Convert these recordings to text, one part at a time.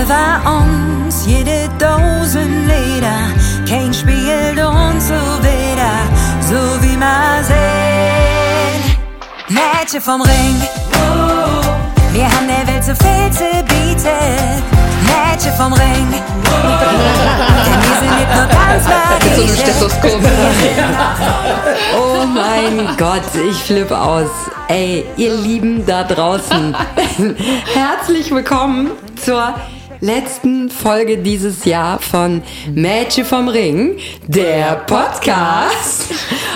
Über uns jede Dosen Leder, kein spielt uns so wieder, so wie man sehen. Mädchen vom Ring, wir haben der Welt so viel zu bieten. Mädchen vom Ring, denn wir sind nicht nur So ein Tanzmagie. Stethoskop. Oh mein Gott, ich flippe aus. Ey, ihr Lieben da draußen. Herzlich willkommen zur letzten Folge dieses Jahr von Mädchen vom Ring, der Podcast.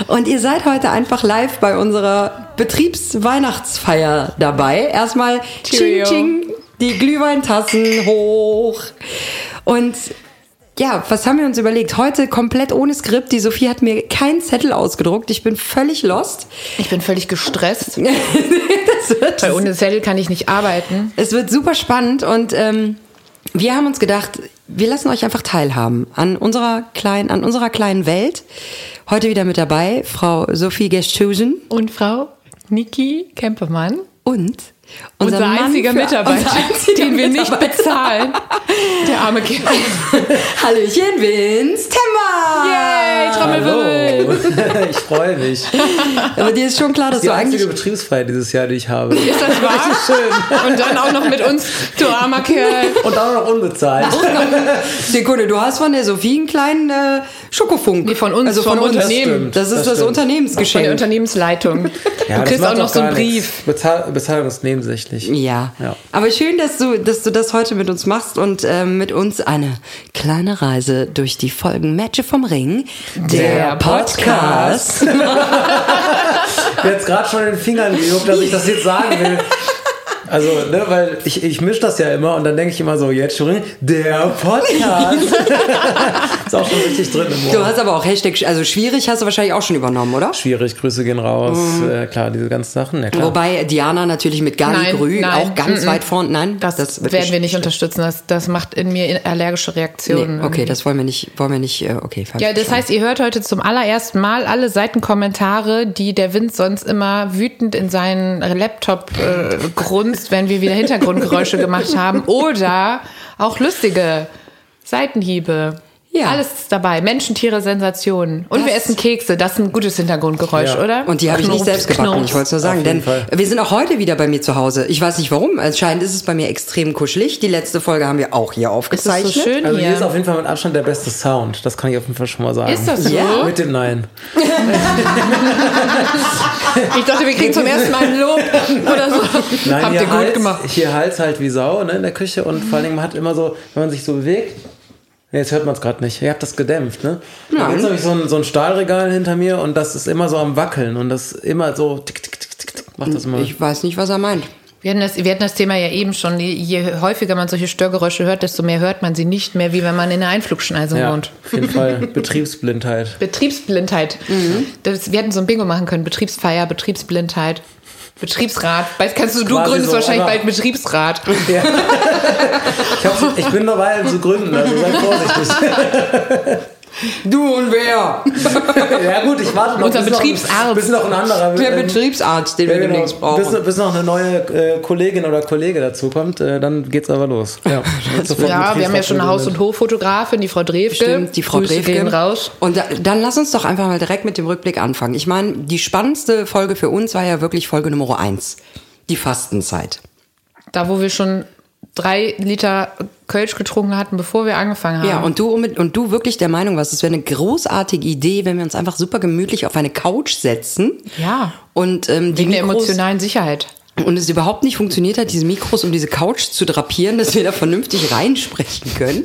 Und ihr seid heute einfach live bei unserer Betriebsweihnachtsfeier dabei. Erstmal Ching Cheerio. Ching, die Glühweintassen hoch. Und ja, was haben wir uns überlegt? Heute komplett ohne Skript. Die Sophie hat mir keinen Zettel ausgedruckt. Ich bin völlig lost. Ich bin völlig gestresst, Das wird, weil ohne Zettel kann ich nicht arbeiten. es wird super spannend und ähm, wir haben uns gedacht, wir lassen euch einfach teilhaben an unserer kleinen, an unserer kleinen Welt. Heute wieder mit dabei Frau Sophie Gesthusen Und Frau Niki Kempermann, und unser, Mann einziger Mitarbeiter, unser einziger den wir nicht bezahlen. Der arme Kerl. Hallöchen, Vince Temmer! Yay, Trommelwirbel. Ich freue mich. Aber dir ist schon klar, dass Die du einzige eigentlich Betriebsfeier dieses Jahr, die ich habe. Ist das wahr? Und dann auch noch mit uns, du armer Kerl. Und auch noch unbezahlt. Sekunde, du hast von der Sophie einen kleinen äh, Schokofunk. Nee, von uns, also von vom uns. Unternehmen. Das ist Das das, stimmt. Von der Unternehmensgeschenk. Unternehmensleitung. Ja, du das kriegst auch noch so einen Brief. Bezahl Bezahlung ist nebensächlich. Ja. Ja. Aber schön, dass du, dass du das heute mit uns machst und ähm, mit uns eine kleine Reise durch die Folgen Matche vom Ring. Der Podcast. Ich habe jetzt gerade schon den Fingern gejuckt, dass ich das jetzt sagen will. Also, ne, weil ich, ich mische das ja immer und dann denke ich immer so, jetzt schon, der Podcast. ist auch schon richtig drin im Du hast aber auch Hashtag, also schwierig hast du wahrscheinlich auch schon übernommen, oder? Schwierig, Grüße gehen raus. Äh, klar, diese ganzen Sachen. Ja, klar. Wobei Diana natürlich mit Gali Grü auch ganz mm, mm. weit vorn. Nein, Das, wird werden wir nicht unterstützen. Das, das macht in mir allergische Reaktionen. Nee, okay, das wollen wir nicht, wollen wir nicht, äh, okay, falsch Ja, das heißt, ihr hört heute zum allerersten Mal alle Seitenkommentare, die der Wind sonst immer wütend in seinen Laptop äh, grunzt, wenn wir wieder Hintergrundgeräusche gemacht haben. Oder auch lustige Seitenhiebe. Ja. Alles ist dabei. Menschen, Tiere, Sensationen. Und wir Das- essen Kekse. Das ist ein gutes Hintergrundgeräusch, Ja. oder? Und die habe ich nicht selbst gebacken, Knurps. ich wollte es nur sagen. Denn Fall. wir sind auch heute wieder bei mir zu Hause. Ich weiß nicht warum. Anscheinend ist es bei mir extrem kuschelig. Die letzte Folge haben wir auch hier Ist das aufgezeichnet. so schön Also hier ist hier? auf jeden Fall mit Abstand der beste Sound. Das kann ich auf jeden Fall schon mal sagen. Ist das so? Ja. Mit dem Nein. Ich dachte, wir kriegen zum ersten Mal ein Lob oder so. Nein, Habt hier ihr gut Hals, gemacht. Hier Hals halt wie Sau ne, in der Küche und vor allen Dingen man hat immer so, wenn man sich so bewegt, nee, jetzt hört man es gerade nicht, ihr habt das gedämpft, ne? Da Nein. gibt es so ein, so ein Stahlregal hinter mir und das ist immer so am Wackeln und das immer so tick, tick, tick, tick, tick, macht das immer. Ich weiß nicht, was er meint. Wir hatten, das, wir hatten das Thema ja eben schon. Je- häufiger man solche Störgeräusche hört, desto mehr hört man sie nicht mehr, wie wenn man in einer Einflugschneise ja, wohnt. auf jeden Fall Betriebsblindheit. Betriebsblindheit. Das, wir hätten so ein Bingo machen können. Betriebsfeier, Betriebsblindheit. Betriebsrat. Weißt, kannst du, du gründest so, wahrscheinlich bald Betriebsrat. Ja. Ich, hab, ich bin dabei zu gründen, also seid vorsichtig. Du und wer? ja gut, ich warte noch. Unser noch Betriebsarzt. Bis noch ein anderer. Der ähm, Betriebsarzt, den Ja, wir genau. demnächst brauchen. bis, bis noch eine neue äh, Kollegin oder Kollege dazu kommt, äh, dann geht's aber los. Ja, Ja, wir haben ja schon eine Haus- und Hoffotografin, die Frau Drewke. Stimmt, die Frau Grüße Drewke. gehen raus. Und da, dann lass uns doch einfach mal direkt mit dem Rückblick anfangen. Ich meine, die spannendste Folge für uns war ja wirklich Folge Nummer eins. Die Fastenzeit. Da, wo wir schon drei Liter Kölsch getrunken hatten, bevor wir angefangen haben. Ja, und du, und du wirklich der Meinung warst, es wäre eine großartige Idee, wenn wir uns einfach super gemütlich auf eine Couch setzen. Ja. Und ähm, die Wegen der Mikros, emotionalen Sicherheit. und es überhaupt nicht funktioniert hat, diese Mikros um diese Couch zu drapieren, dass wir da vernünftig reinsprechen können.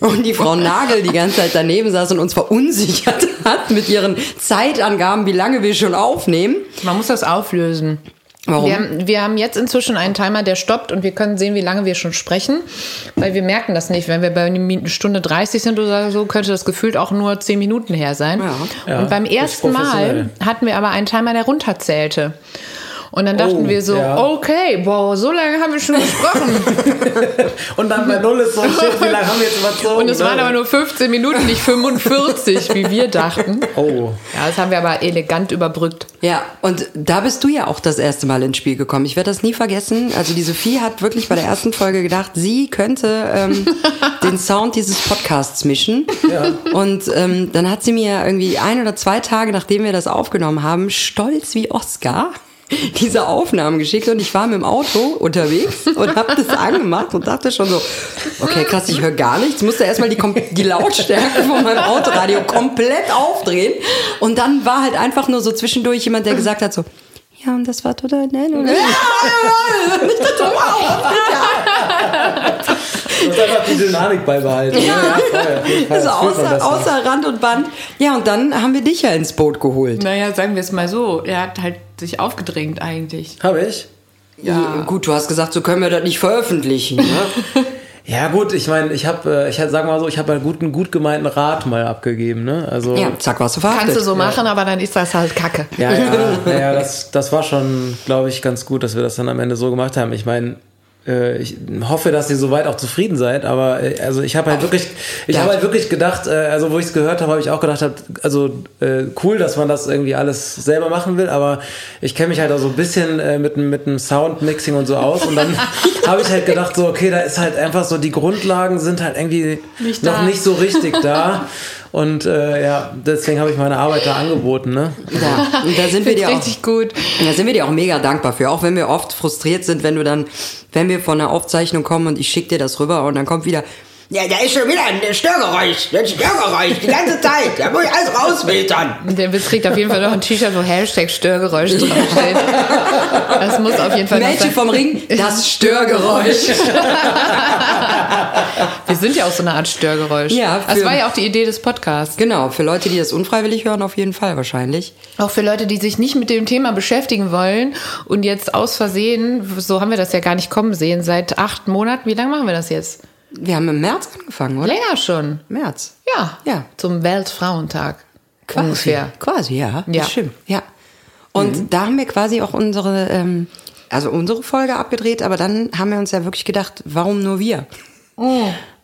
Und die Frau Nagel die ganze Zeit daneben saß und uns verunsichert hat mit ihren Zeitangaben, wie lange wir schon aufnehmen. Man muss das auflösen. Warum? Wir haben, wir haben jetzt inzwischen einen Timer, der stoppt und wir können sehen, wie lange wir schon sprechen, weil wir merken das nicht. Wenn wir bei einer Stunde 30 sind oder so, könnte das gefühlt auch nur 10 Minuten her sein. Ja. Ja, und beim ersten Mal hatten wir aber einen Timer, der runterzählte. Und dann dachten Oh, wir so, ja. okay, wow, so lange haben wir schon gesprochen. Und dann bei Null ist so shit, wie lange haben wir jetzt überzogen? Und es waren aber nur 15 Minuten, nicht 45, wie wir dachten. Oh. Ja, das haben wir aber elegant überbrückt. Ja, und da bist du ja auch das erste Mal ins Spiel gekommen. Ich werde das nie vergessen. Also die Sophie hat wirklich bei der ersten Folge gedacht, sie könnte ähm, den Sound dieses Podcasts mischen. Und ähm, dann hat sie mir irgendwie ein oder zwei Tage, nachdem wir das aufgenommen haben, stolz wie Oscar diese Aufnahmen geschickt und ich war mit dem Auto unterwegs und habe das angemacht und dachte schon so, okay, krass, ich höre gar nichts. Musste erstmal die, die Lautstärke von meinem Autoradio komplett aufdrehen und dann war halt einfach nur so zwischendurch jemand, der gesagt hat so, ja, und das war total nett. Und nicht das dumme Du musst einfach die Dynamik beibehalten. Ja, Fall. Also außer, außer Rand und Band. Ja, und dann haben wir dich ja ins Boot geholt. Naja, sagen wir es mal so. Er hat halt sich aufgedrängt eigentlich. Hab ich? Ja. Gut, du hast gesagt, so können wir das nicht veröffentlichen. Ne? Ja gut, ich meine, ich habe, ich sag mal so, ich habe einen guten, gut gemeinten Rat mal abgegeben, ne? Also ja, zack, warst du verhaftet. Kannst du so machen, aber dann ist das halt Kacke. Ja, ja, ja das, das war schon, glaube ich, ganz gut, dass wir das dann am Ende so gemacht haben. Ich meine, äh, ich hoffe, dass ihr soweit auch zufrieden seid, aber äh, also ich habe halt wirklich, ich Ja. habe halt wirklich gedacht, äh, also wo ich es gehört habe, habe ich auch gedacht, hab, also äh, cool, dass man das irgendwie alles selber machen will, aber ich kenne mich halt auch so ein bisschen äh, mit, dem- mit dem Soundmixing und so aus und dann habe ich halt gedacht, so okay, da ist halt einfach so, die Grundlagen sind halt irgendwie Nicht noch nicht so richtig da. Und äh, ja, deswegen habe ich meine Arbeit da angeboten, ne? Ja, und da sind wir dir auch, Richtig gut. da sind wir dir auch mega dankbar für. Auch wenn wir oft frustriert sind, wenn du dann, wenn wir von einer Aufzeichnung kommen und ich schick dir das rüber und dann kommt wieder, ja, da ist schon wieder ein Störgeräusch, ein Störgeräusch, die ganze Zeit, da muss ich alles rausfiltern. Der kriegt auf jeden Fall noch ein T-Shirt, wo Hashtag Störgeräusch draufsteht. Das muss auf jeden Fall Mädchen vom Ring, das Störgeräusch. Wir sind ja auch so eine Art Störgeräusch. Ja, Das für- war ja auch die Idee des Podcasts. Genau, für Leute, die das unfreiwillig hören, auf jeden Fall wahrscheinlich. Auch für Leute, die sich nicht mit dem Thema beschäftigen wollen und jetzt aus Versehen, so haben wir das ja gar nicht kommen sehen, seit acht Monaten, wie lange machen wir das jetzt? Wir haben im März angefangen, oder? Länger schon. März. Ja. Ja. Zum Weltfrauentag. Quasi. Ungefähr. Quasi, ja. Ja. Das stimmt. Ja. Und da haben wir quasi auch unsere, ähm, also unsere Folge abgedreht, aber dann haben wir uns ja wirklich gedacht, warum nur wir?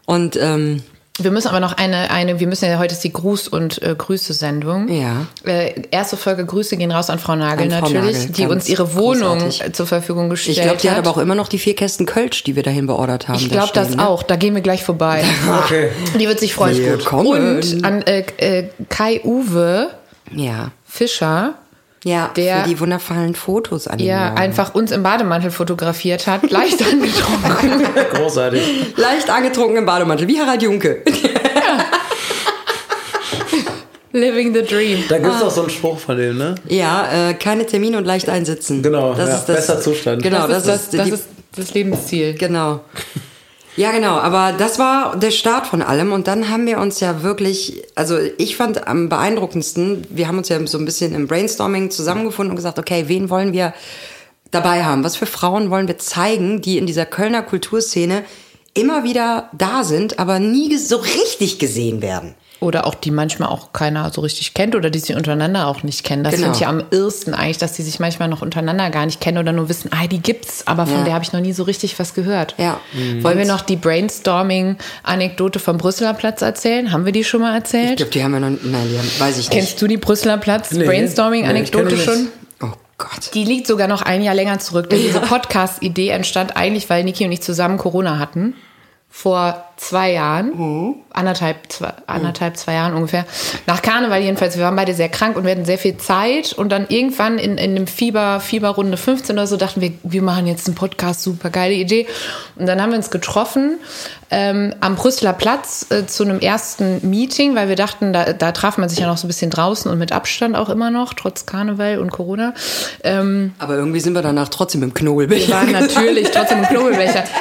Und ähm, Wir müssen aber noch eine, eine, wir müssen ja heute ist die Gruß- und äh, Grüße-Sendung. Ja. Äh, erste Folge Grüße gehen raus an Frau Nagel An Frau natürlich, Nagel, die uns ihre Wohnung großartig. äh, zur Verfügung gestellt ich glaube, die hat hat. aber auch immer noch die vier Kästen Kölsch, die wir dahin beordert haben. Ich da glaube das stehen, ne? auch. Da gehen wir gleich vorbei. Okay. Die wird sich freuen. Willkommen. Und an äh, äh, Kai Uwe Ja. Fischer, Ja, Der- für die wundervollen Fotos an Morgen. einfach uns im Bademantel fotografiert hat, leicht angetrunken. Großartig. Leicht angetrunken im Bademantel, wie Harald Junke. Living the dream. Da gibt es auch so einen Spruch von dem, ne? ja, äh, keine Termine und leicht einsitzen. Genau, ja, bester Zustand. Genau, das, das, ist das, das die, ist das Lebensziel. Genau. Ja, genau, aber das war der Start von allem und dann haben wir uns ja wirklich, also ich fand am beeindruckendsten, wir haben uns ja so ein bisschen im Brainstorming zusammengefunden und gesagt, okay, wen wollen wir dabei haben? Was für Frauen wollen wir zeigen, die in dieser Kölner Kulturszene immer wieder da sind, aber nie so richtig gesehen werden? Oder auch die manchmal auch keiner so richtig kennt oder die sie untereinander auch nicht kennen. Das Genau. finde ich am irrsten eigentlich, dass die sich manchmal noch untereinander gar nicht kennen oder nur wissen, ah, die gibt's, aber von Ja. der habe ich noch nie so richtig was gehört. Ja. Wollen wir noch die Brainstorming-Anekdote vom Brüsseler Platz erzählen? Haben wir die schon mal Ich erzählt? glaube, die haben wir noch, nein, die haben, weiß ich nicht. Kennst du die Brüsseler Platz Nee. Ich schon? Oh Gott. Die liegt sogar noch ein Jahr länger zurück, denn diese Podcast-Idee entstand eigentlich, weil Niki und ich zusammen Corona hatten. Vor zwei Jahren, anderthalb, zwei, anderthalb, zwei Jahren ungefähr. Nach Karneval jedenfalls, wir waren beide sehr krank und wir hatten sehr viel Zeit. Und dann irgendwann in, in dem Fieber, Fieberrunde 15 oder so, dachten wir, wir machen jetzt einen Podcast, super geile Idee. Und dann haben wir uns getroffen ähm, am Brüsseler Platz äh, zu einem ersten Meeting, weil wir dachten, da, da traf man sich ja noch so ein bisschen draußen und mit Abstand auch immer noch, trotz Karneval und Corona. Ähm, Aber irgendwie sind wir danach trotzdem im Knobelbecher. wir waren natürlich trotzdem im Knobelbecher.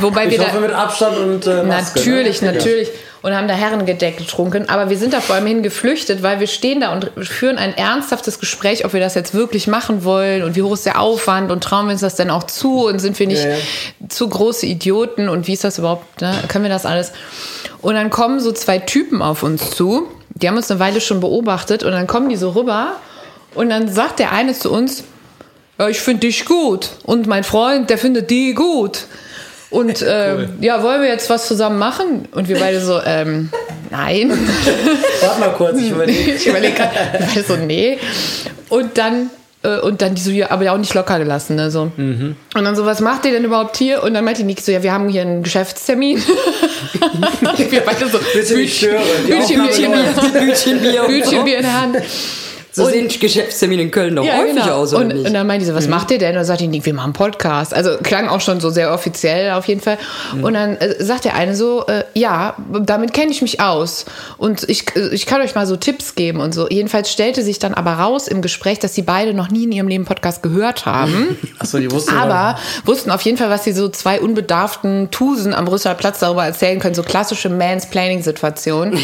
Wobei Ich wir hoffe da, mit Abstand und äh, Maske, Natürlich, ne? natürlich. Und haben da Herrengedeck getrunken. Aber wir sind da vor allem hin geflüchtet, weil wir stehen da und führen ein ernsthaftes Gespräch, ob wir das jetzt wirklich machen wollen und wie hoch ist der Aufwand und trauen wir uns das denn auch zu und sind wir nicht Ja, ja. zu große Idioten und wie ist das überhaupt, ne? können wir das alles? Und dann kommen so zwei Typen auf uns zu, die haben uns eine Weile schon beobachtet und dann kommen die so rüber und dann sagt der eine zu uns, ja, ich finde dich gut. Und mein Freund, der findet die gut. Und äh, ja, wollen wir jetzt was zusammen machen? Und wir beide so, ähm, nein. Warte mal kurz, ich überlege. ich überlege gerade, wir beide so, nee. Und dann, äh, und dann die so, ja, aber ja auch nicht locker gelassen. Ne, so. Und dann so, was macht ihr denn überhaupt hier? Und dann meinte die Niki so, ja, wir haben hier einen Geschäftstermin. wir beide so, Bitte Bütchen. Bütchen Bier. Bütchen Bier in der Hand. So Und- sehen Geschäftstermine in Köln doch häufig aus, oder und, nicht? Mhm. und dann meinte sie, was macht ihr denn? Und dann sagt die, Nick, wir machen einen Podcast. Also klang auch schon so sehr offiziell auf jeden Fall. Mhm. Und dann äh, sagt der eine so, äh, ja, damit kenne ich mich aus. Und ich, äh, ich kann euch mal so Tipps geben und so. Jedenfalls stellte sich dann aber raus im Gespräch, dass sie beide noch nie in ihrem Leben Podcast gehört haben. Achso, die wussten Aber wussten auf jeden Fall, was sie so zwei unbedarften Tusen am Brüsseler Platz darüber erzählen können, so klassische Mansplaining-Situationen.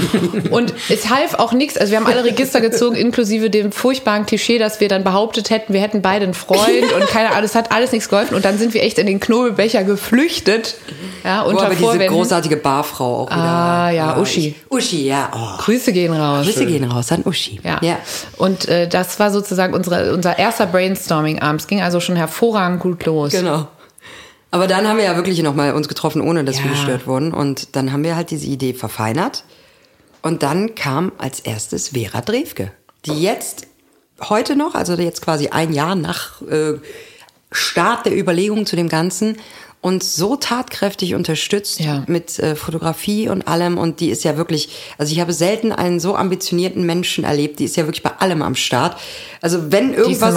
und es half auch nichts, also wir haben alle Register gezogen, inklusive dem furchtbaren Klischee, dass wir dann behauptet hätten, wir hätten beide einen Freund und keine Ahnung, es hat alles nichts geholfen und dann sind wir echt in den Knobelbecher geflüchtet. Ja, Wo unter aber diese Vorwänden. großartige Barfrau auch wieder. Ah, ja, Uschi. ich- Uschi, ja. Oh. Grüße gehen raus. Grüße gehen raus an Uschi. Ja. Und äh, das war sozusagen unsere, unser erster Brainstorming-Abend. Es ging also schon hervorragend gut los. Genau. Aber dann haben wir ja wirklich nochmal uns getroffen, ohne dass wir Ja. gestört wurden. Und dann haben wir halt diese Idee verfeinert. Und dann kam als erstes Vera Drewke, die jetzt heute noch, also jetzt quasi ein Jahr nach äh, Start der Überlegungen zu dem Ganzen, uns so tatkräftig unterstützt Ja. mit äh, Fotografie und allem. Und die ist ja wirklich, also ich habe selten einen so ambitionierten Menschen erlebt. Die ist ja wirklich bei allem am Start. Also wenn irgendwas,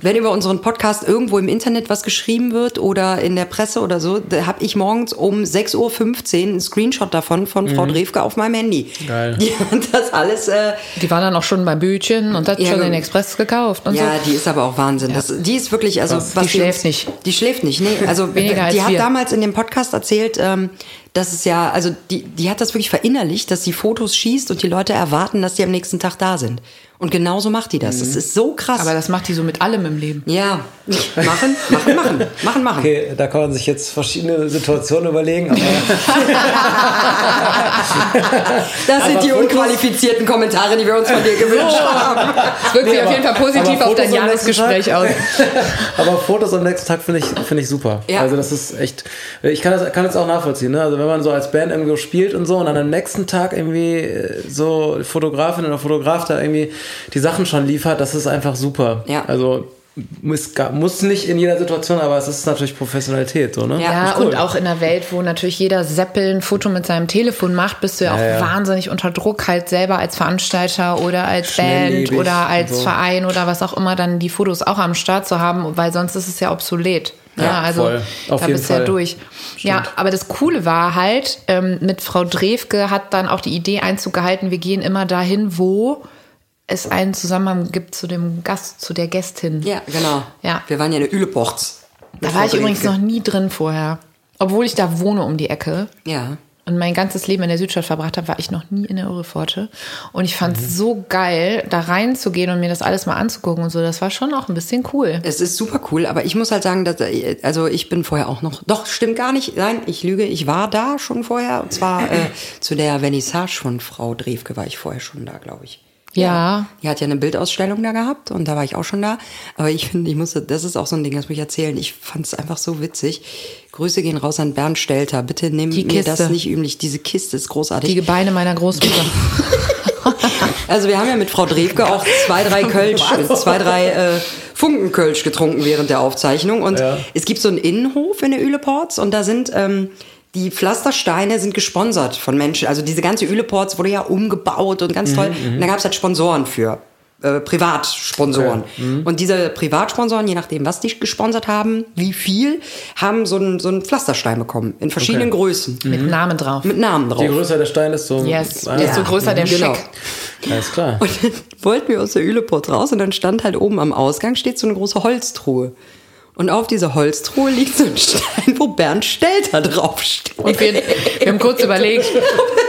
wenn über unseren Podcast irgendwo im Internet was geschrieben wird oder in der Presse oder so, da habe ich morgens um 6.15 Uhr einen Screenshot davon von Frau Drewke auf meinem Handy. Geil. Die hat das alles, äh, Die war dann auch schon bei Bütchen und hat Ja, schon den Express gekauft und ja, so. die ist aber auch Wahnsinn. Das, die ist wirklich, also was Die schläft uns, nicht. Die schläft nicht, nee. Also Weniger als die hat wir. damals in dem Podcast erzählt, ähm, dass es ja, also die, die hat das wirklich verinnerlicht, dass sie Fotos schießt und die Leute erwarten, dass die am nächsten Tag da sind. Und genauso macht die das. Das ist so krass. Aber das macht die so mit allem im Leben. ja, machen, machen, machen, machen, machen. Okay, da kann man sich jetzt verschiedene Situationen überlegen. Aber Das sind Aber die unqualifizierten Kommentare, die wir uns von dir gewünscht haben. Es wirkt Nee, sich auf jeden Fall positiv auf dein Jahresgespräch aus. Aber Fotos am nächsten Tag finde ich, finde ich super. Ja. Also das ist echt, ich kann das, kann das auch nachvollziehen. Ne? Also wenn man so als Band irgendwo spielt und so und dann am nächsten Tag irgendwie äh, so Fotografin oder Fotograf da irgendwie die Sachen schon liefert, das ist einfach super. Ja. Also muss, gar- muss nicht in jeder Situation, aber es ist natürlich Professionalität. So, ne? Ja, Ja, cool. und auch in einer Welt, wo natürlich jeder Seppel ein Foto mit seinem Telefon macht, bist du ja auch Ja, ja. wahnsinnig unter Druck, halt selber als Veranstalter oder als Band oder als so. Verein oder was auch immer, dann die Fotos auch am Start zu haben, weil sonst ist es ja obsolet. Ja, Ja, also voll. Auf da jeden bist du ja durch. Ja, aber das Coole war halt, ähm, mit Frau Drewke hat dann auch die Idee Einzug gehalten, wir gehen immer dahin, wo es einen Zusammenhang gibt zu dem Gast, zu der Gästin. Ja, genau. Ja. Wir waren ja in der Üleports. Da war ich übrigens noch nie drin vorher. Obwohl ich da wohne um die Ecke Ja. und mein ganzes Leben in der Südstadt verbracht habe, war ich noch nie in der Irrepforte. Und ich fand es Mhm. so geil, da reinzugehen und mir das alles mal anzugucken und so. Das war schon auch ein bisschen cool. Es ist super cool, aber ich muss halt sagen, dass, äh, also ich bin vorher auch noch, doch, stimmt gar nicht, nein, ich lüge, ich war da schon vorher, und zwar äh, zu der Vernissage von Frau Drewke war ich vorher schon da, glaube ich. Ja. Die hat ja eine Bildausstellung da gehabt und da war ich auch schon da. Aber ich finde, ich musste, das ist auch so ein Ding, das muss ich erzählen. Ich fand es einfach so witzig. Grüße gehen raus an Bernd Stelter. Bitte nimm Die mir das Kiste. nicht üblich. Diese Kiste ist großartig. Die Gebeine meiner Großmutter. Also wir haben ja mit Frau Drewke auch zwei, drei Kölsch, zwei, drei äh, Funkenkölsch getrunken während der Aufzeichnung. Und Ja. es gibt so einen Innenhof in der Üleports und da sind ähm, die Pflastersteine sind gesponsert von Menschen. Also diese ganze Üleports wurde ja umgebaut und ganz toll. Und da gab es halt Sponsoren für. Äh, Privatsponsoren. Und diese Privatsponsoren, je nachdem, was die gesponsert haben, wie viel, haben so einen, so einen Pflasterstein bekommen. In verschiedenen Okay. Größen. Mit Namen drauf. Mit Namen drauf. Je größer der Stein ist, so. Yes. Ah, Desto größer der Genau. Scheck. Alles klar. Und dann wollten wir aus der Üleport raus und dann stand halt oben am Ausgang steht so eine große Holztruhe. Und auf dieser Holztruhe liegt so ein Stein, wo Bernd Stelter draufsteht. Und wir, wir haben kurz überlegt,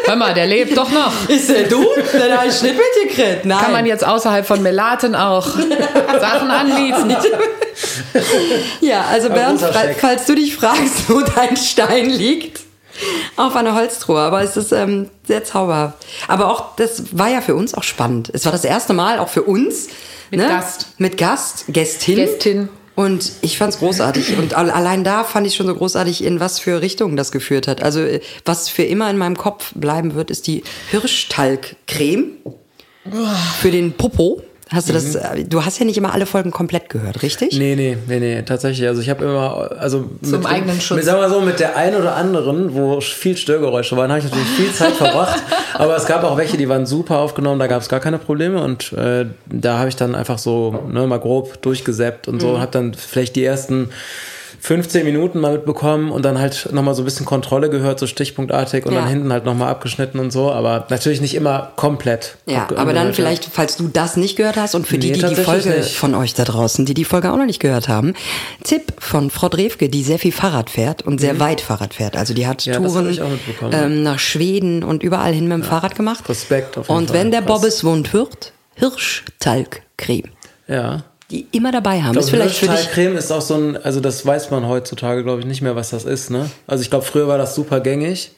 hör mal, der lebt doch noch. Ist der du? Dann habe ich nicht mitgekriegt. Nein. Kann man jetzt außerhalb von Melaten auch Sachen anbieten? Ja, also Bernd, falls du dich fragst, wo dein Stein liegt, auf einer Holztruhe. Aber es ist ähm, sehr zauberhaft. Aber auch, das war ja für uns auch spannend. Es war das erste Mal auch für uns. Mit Gast. Mit Gast, Gästin. Gästin. Und ich fand's großartig. Und al- allein da fand ich schon so großartig, in was für Richtungen das geführt hat. Also, äh, was für immer in meinem Kopf bleiben wird, ist die Hirschtalgcreme für den Popo. Hast du das, äh, du hast ja nicht immer alle Folgen komplett gehört, richtig? Nee, nee, nee, nee, tatsächlich. Also ich habe immer, also Zum eigenen Schutz. Mit, sagen wir mal so, mit der einen oder anderen, wo viel Störgeräusche waren, habe ich natürlich viel Zeit verbracht. Aber es gab auch welche, die waren super aufgenommen, da gab es gar keine Probleme. Und äh, da habe ich dann einfach so ne, mal grob durchgesäppt und so Mhm. und habe dann vielleicht die ersten 15 Minuten mal mitbekommen und dann halt nochmal so ein bisschen Kontrolle gehört, so stichpunktartig und Ja. dann hinten halt nochmal abgeschnitten und so. Aber natürlich nicht immer komplett. Ja, aber dann ja. vielleicht, falls du das nicht gehört hast und für die, Nee, die die tatsächlich Folge nicht. von euch da draußen, die die Folge auch noch nicht gehört haben, Tipp von Frau Drewke, die sehr viel Fahrrad fährt und sehr weit Fahrrad fährt. Also die hat Mhm. Ja, Touren ähm, nach Schweden und überall hin mit dem Fahrrad gemacht. Respekt auf jeden Und Fall. wenn der. Bobbes wund wird, Hirschtalgcreme. Ja. Die immer dabei haben. Ich ist vielleicht für dich. Ist auch so ein, also das weiß man heutzutage, glaube ich, nicht mehr, was das ist, ne? Also ich glaube, früher war das super gängig.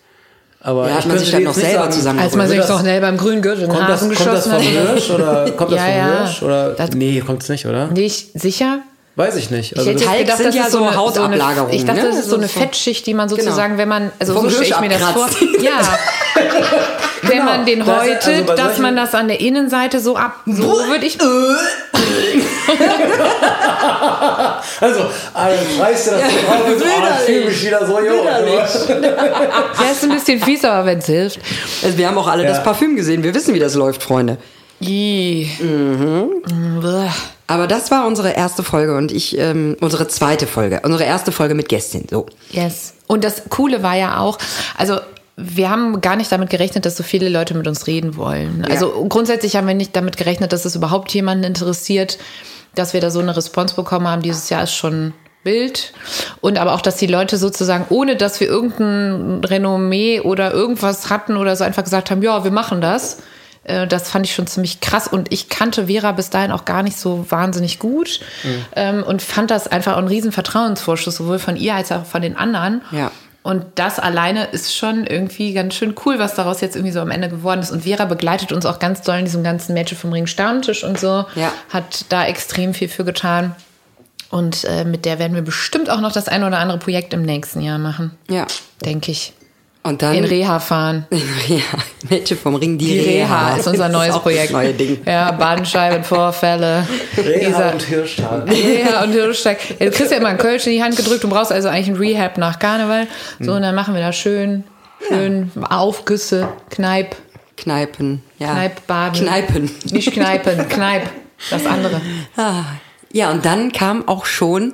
Aber Ja, hat ich man sich dann noch selber zusammen- Als man sich das- doch schnell beim grünen Gürtel Kommt das, Hasen kommt das geschossen vom hat. Hirsch oder kommt das Ja, vom ja. Hirsch? Oder? Das- nee, kommt's nicht, oder? Nicht sicher? Weiß ich nicht. Ich Also hätte das, jetzt Talg gedacht, sind das ja ist so eine Hautablagerungen, Ich dachte, ne? das ist so eine Fettschicht, die man sozusagen, wenn man, also Vom so stelle ich mir das vor. abkratzt. Ja. wenn man den also häutet, bei dass man das an der Innenseite so ab, so würde ich, also, also reißt du das so drauf und so, ah, ich fühle mich wieder so jung. der ist ein bisschen fies, aber wenn es hilft. Also wir haben auch alle Ja. das Parfüm gesehen. Wir wissen, wie das läuft, Freunde. Ih. Bleh. Aber das war unsere erste Folge und ich, ähm, unsere zweite Folge, unsere erste Folge mit Gästin. So. Yes. Und das Coole war ja auch, also wir haben gar nicht damit gerechnet, dass so viele Leute mit uns reden wollen. Also grundsätzlich haben wir nicht damit gerechnet, dass es überhaupt jemanden interessiert, dass wir da so eine Response bekommen haben. Dieses Jahr ist schon wild. Und aber auch, dass die Leute sozusagen, ohne dass wir irgendein Renommee oder irgendwas hatten oder so einfach gesagt haben, ja, wir machen das. Äh, Das fand ich schon ziemlich krass und ich kannte Vera bis dahin auch gar nicht so wahnsinnig gut ähm, und fand das einfach auch ein riesen Vertrauensvorschuss, sowohl von ihr als auch von den anderen. Ja. Und das alleine ist schon irgendwie ganz schön cool, was daraus jetzt irgendwie so am Ende geworden ist. Und Vera begleitet uns auch ganz doll in diesem ganzen Mädchen vom Ring Stammtisch und so. Ja. Hat da extrem viel für getan. Und äh, mit der werden wir bestimmt auch noch das ein oder andere Projekt im nächsten Jahr machen. Ja. Denke ich. Und dann. In Reha fahren. ja, Mädchen vom Ring, die, Die Reha ist unser neues auch Projekt. Das neue Ding. Ja, Bandscheibenvorfälle. Reha Dieser- und Hirschtal. Reha und Hirschsteig. Ja, du kriegst ja immer einen Kölsch in die Hand gedrückt. Du brauchst also eigentlich ein Rehab nach Karneval. So, und dann machen wir da schön, schön Aufgüsse, Kneip, Kneipen. Ja. Kneippbaden. Kneipen. Nicht Kneipen, Kneip. Das andere. Ah. Ja, und dann kam auch schon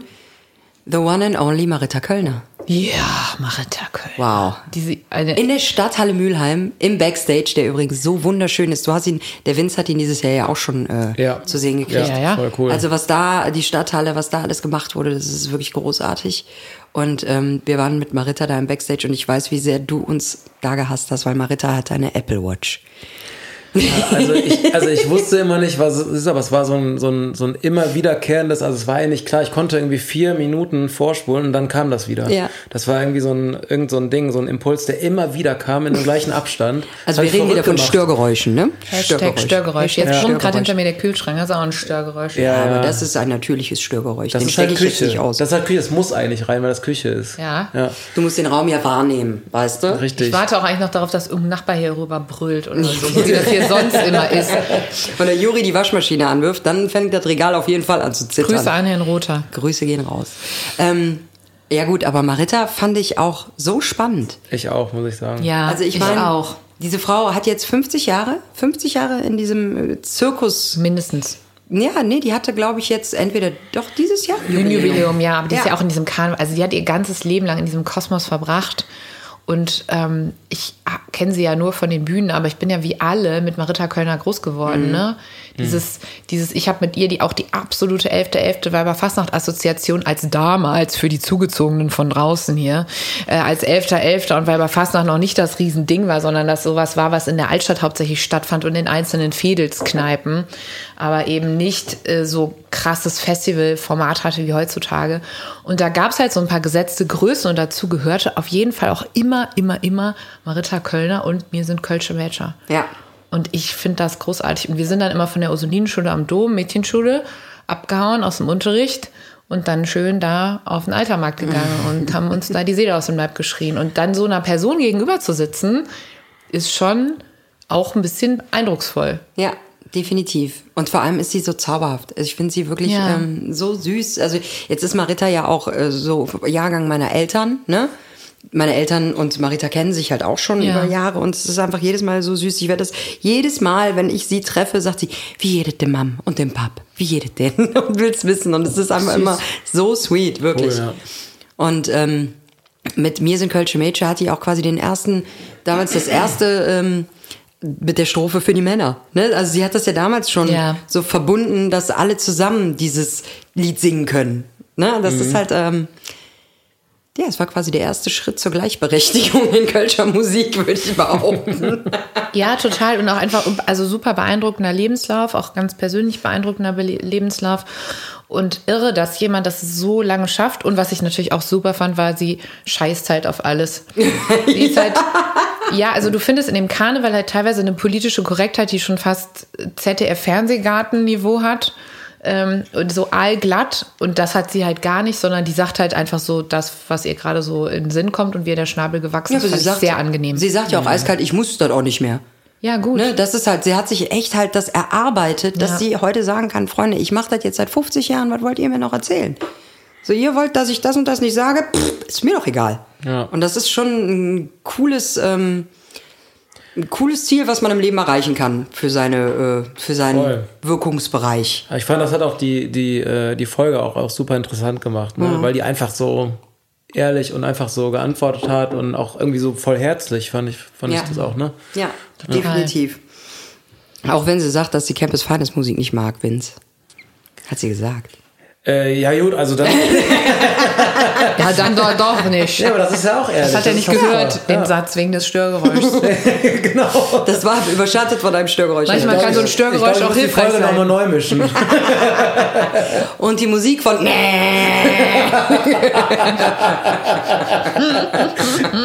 the one and only Marita Kölner. Ja, Marita Köln. Wow. Diese, eine, In der Stadthalle Mülheim, im Backstage, der übrigens so wunderschön ist. Du hast ihn, der Vince hat ihn dieses Jahr ja auch schon äh, Ja. zu sehen gekriegt. Ja, ja. Voll cool. Also was da, die Stadthalle, was da alles gemacht wurde, das ist wirklich großartig. Und ähm, wir waren mit Marita da im Backstage und ich weiß, wie sehr du uns da gehasst hast, weil Marita hat eine Apple Watch. Also ich, also ich wusste immer nicht, was es ist, aber es war so ein, so, ein, so ein immer wiederkehrendes, also es war eigentlich klar, ich konnte irgendwie vier Minuten vorspulen und dann kam das wieder. Ja. Das war irgendwie so ein, irgend so ein Ding, so ein Impuls, der immer wieder kam in dem gleichen Abstand. Also Hat wir reden wieder von gemacht. Störgeräuschen, ne? Hashtag Störgeräusch. Jetzt Hashtag brummt gerade hinter mir der Kühlschrank. Das ist auch ein Störgeräusch. Ja, Ja, aber ja. das ist ein natürliches Störgeräusch. Das Den ist halt stecke ich jetzt Küche. nicht aus. Das ist halt Küche, das muss eigentlich rein, weil das Küche ist. Ja. Ja, du musst den Raum ja wahrnehmen, weißt du? richtig. Ich warte auch eigentlich noch darauf, dass irgendein Nachbar hier rüber brüllt oder so, hier sonst immer ist. Wenn der Juri die Waschmaschine anwirft, dann fängt das Regal auf jeden Fall an zu zittern. Grüße an Herrn Rother. Grüße gehen raus. Ähm, ja gut, aber Marita fand ich auch so spannend. Ich auch, muss ich sagen. Ja, Also ich meine, auch. diese Frau hat jetzt 50 Jahre, 50 Jahre in diesem äh, Zirkus. Mindestens. Ja, nee, die hatte, glaube ich, jetzt entweder doch dieses Jahr Ein Jubiläum, ja, aber die ist Ja. ja auch in diesem Karneval, also die hat ihr ganzes Leben lang in diesem Kosmos verbracht Und ähm, ich kenne sie ja nur von den Bühnen, aber ich bin ja wie alle mit Marita Kölner groß geworden. Mhm. Ne? Dieses, dieses, ich habe mit ihr die auch die absolute elfte elfte Weiber Fastnacht-Assoziation als damals für die Zugezogenen von draußen hier, äh, als elfter elfter und Weiber Fastnacht noch nicht das Riesending war, sondern dass sowas war, was in der Altstadt hauptsächlich stattfand und in einzelnen Fädelskneipen, aber eben nicht äh, so krasses Festivalformat hatte wie heutzutage. Und da gab es halt so ein paar gesetzte Größen und dazu gehörte auf jeden Fall auch immer, immer, immer Marita Kölner und mir sind Kölsche Mädchen. Ja. Und ich finde das großartig. Und wir sind dann immer von der Ursulinenschule am Dom, Mädchenschule, abgehauen aus dem Unterricht und dann schön da auf den Altermarkt gegangen und haben uns da die Seele aus dem Leib geschrien. Und dann so einer Person gegenüber zu sitzen, ist schon auch ein bisschen eindrucksvoll. Ja, definitiv. Und vor allem ist sie so zauberhaft. Also ich finde sie wirklich Ja. ähm, so süß. Also jetzt ist Marita ja auch äh, so Jahrgang meiner Eltern, ne? Meine Eltern und Marita kennen sich halt auch schon Ja. über Jahre und es ist einfach jedes Mal so süß. Ich werde das jedes Mal, wenn ich sie treffe, sagt sie, wie jedet dem Mam und dem Pap? Wie jedet denn? Und will's wissen. Und es ist einfach immer so sweet, wirklich. Cool, ja. Und ähm, mit Mir sind Kölsche Mädchen hatte ich auch quasi den ersten, damals das erste ähm, mit der Strophe für die Männer. Ne? Also sie hat das ja damals schon Ja. so verbunden, dass alle zusammen dieses Lied singen können. Ne? Das ist halt, ähm, ja, es war quasi der erste Schritt zur Gleichberechtigung in Kölscher Musik, würde ich behaupten. Ja, total. Und auch einfach, also super beeindruckender Lebenslauf, auch ganz persönlich beeindruckender Be Lebenslauf. Und irre, dass jemand das so lange schafft. Und was ich natürlich auch super fand, war, sie scheißt halt auf alles. Sie ist halt, ja, also du findest in dem Karneval halt teilweise eine politische Korrektheit, die schon fast ZDF-Fernsehgarten-Niveau hat. Ähm, und so allglatt. Und das hat sie halt gar nicht, sondern die sagt halt einfach so das, was ihr gerade so in den Sinn kommt und wie ihr der Schnabel gewachsen ist. Fand ich sehr angenehm. Sie sagt ja auch eiskalt, ich muss das auch nicht mehr. ja, gut. Ne, das ist halt, sie hat sich echt halt das erarbeitet, dass Ja. sie heute sagen kann, Freunde, ich mache das jetzt seit 50 Jahren, was wollt ihr mir noch erzählen? So, ihr wollt, dass ich das und das nicht sage, Pff, ist mir doch egal. Ja. Und das ist schon ein cooles, ähm, ein cooles Ziel, was man im Leben erreichen kann für seine, äh, für seinen Voll. Wirkungsbereich. Ich fand, das hat auch die, die, äh, die Folge auch, auch super interessant gemacht, ne? weil die einfach so ehrlich und einfach so geantwortet hat und auch irgendwie so voll herzlich, fand ich, fand Ja. ich das auch, ne? Ja, definitiv. Auch wenn sie sagt, dass sie Campus Finest Musik nicht mag, Vince. Hat sie gesagt. Äh, ja, gut, also dann. Ja, dann doch, doch nicht. ja, aber das ist ja auch ehrlich. Das hat er nicht gehört, den ja. Satz wegen des Störgeräuschs. genau. Das war überschattet von einem Störgeräusch. Manchmal kann so ein Störgeräusch ich glaub, auch ich muss die hilfreich Folge sein. nochmal neu mischen. Und die Musik von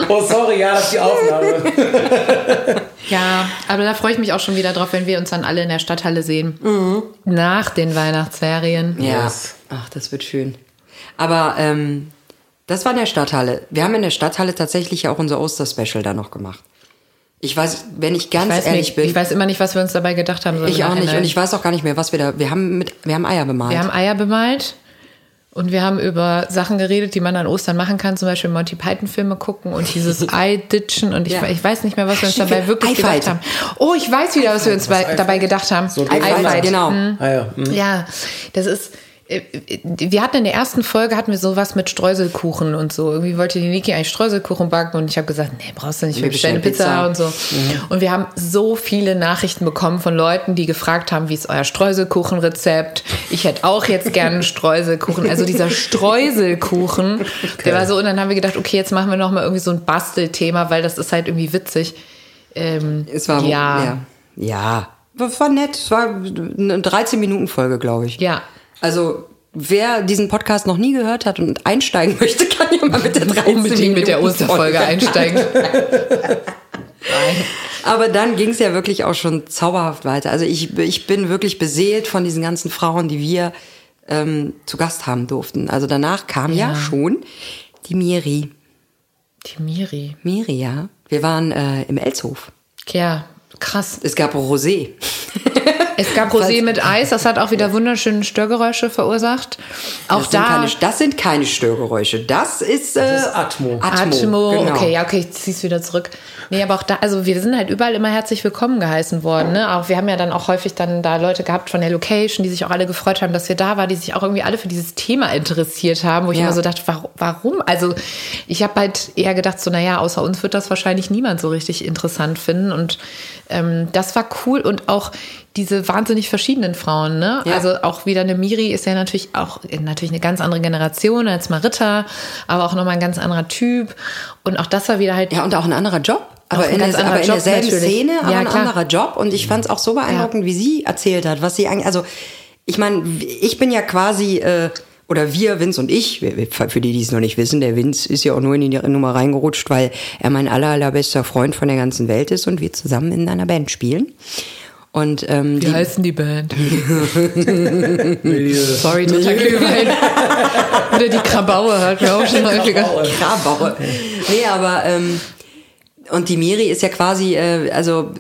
oh, sorry, ja, das ist die Aufnahme. Ja, aber da freue ich mich auch schon wieder drauf, wenn wir uns dann alle in der Stadthalle sehen. Nach den Weihnachtsferien. Ja. Yes. Ach, das wird schön. Aber ähm, das war in der Stadthalle. Wir haben in der Stadthalle tatsächlich auch unser Osterspecial da noch gemacht. Ich weiß, wenn ich ganz Ich ehrlich nicht, bin, ich weiß immer nicht, was wir uns dabei gedacht haben. so ich auch nicht. Und ich weiß auch gar nicht mehr, was wir da. Wir haben mit, wir haben Eier bemalt. wir haben Eier bemalt und wir haben über Sachen geredet, die man an Ostern machen kann, zum Beispiel Monty Python Filme gucken und dieses Ei ditchen und ich, Ja. ich weiß nicht mehr, was wir uns dabei wirklich Eifight. gedacht haben. Oh, ich weiß wieder, was wir uns bei, dabei gedacht haben. So Eifight, Eifight. genau. Ah ja. hm. Ja, das ist. Äh, Wir hatten in der ersten Folge hatten wir sowas mit Streuselkuchen und so. Irgendwie wollte die Niki eigentlich Streuselkuchen backen und ich habe gesagt, nee, brauchst du nicht, wir bestellen Pizza, Pizza. und so. Und wir haben so viele Nachrichten bekommen von Leuten, die gefragt haben, wie ist euer Streuselkuchenrezept? Ich hätte auch jetzt gerne einen Streuselkuchen. Also dieser Streuselkuchen, der war so und dann haben wir gedacht, okay, jetzt machen wir noch mal irgendwie so ein Bastelthema, weil das ist halt irgendwie witzig. Ähm, es war ja. ja. Ja. Das war nett. Es war eine 13-Minuten-Folge, glaube ich. Ja. Also, wer diesen Podcast noch nie gehört hat und einsteigen möchte, kann ja mal mit der 13 Unbedingt mit der Osterfolge einsteigen. Aber dann ging es ja wirklich auch schon zauberhaft weiter. Also ich, ich bin wirklich beseelt von diesen ganzen Frauen, die wir ähm, zu Gast haben durften. Also danach kam ja, Ja. schon die Miri. Die Miri. Miri, ja. Wir waren äh, im Elshof. Ja, krass. Es gab Rosé. Es gab Rosé mit Eis, das hat auch wieder wunderschöne Störgeräusche verursacht. Auch Das sind, da. keine, das sind keine Störgeräusche. Das ist, äh, Das ist Atmo. Atmo, genau. okay, ja, okay, ich zieh's wieder zurück. Nee, aber auch da, also wir sind halt überall immer herzlich willkommen geheißen worden, ne? Auch wir haben ja dann auch häufig dann da Leute gehabt von der Location, die sich auch alle gefreut haben, dass wir da waren, die sich auch irgendwie alle für dieses Thema interessiert haben, wo ich Ja. immer so dachte, warum? warum? Also ich habe halt eher gedacht, so, naja, außer uns wird das wahrscheinlich niemand so richtig interessant finden. Und ähm, das war cool und auch diese wahnsinnig verschiedenen Frauen, ne? Ja. Also auch wieder eine Miri ist ja natürlich auch natürlich eine ganz andere Generation als Marita, aber auch nochmal ein ganz anderer Typ. Und auch das war wieder halt Ja, und auch ein anderer Job. Aber, in, der, aber in derselben natürlich. Szene, aber Ja, ein klar. anderer Job. Und ich fand es auch so beeindruckend, wie sie erzählt hat, was sie eigentlich, also ich meine, ich bin ja quasi, äh, oder wir, Vince und ich, für die, die es noch nicht wissen, der Vince ist ja auch nur in die Nummer reingerutscht, weil er mein aller, allerbester Freund von der ganzen Welt ist und wir zusammen in einer Band spielen. Und ähm, Wie die, heißen die Band? Sorry, total Glühwein. Oder die Krabaue hat mir auch schon häufiger. Krabaue. Nee, aber ähm, und die Miri ist ja quasi, äh, also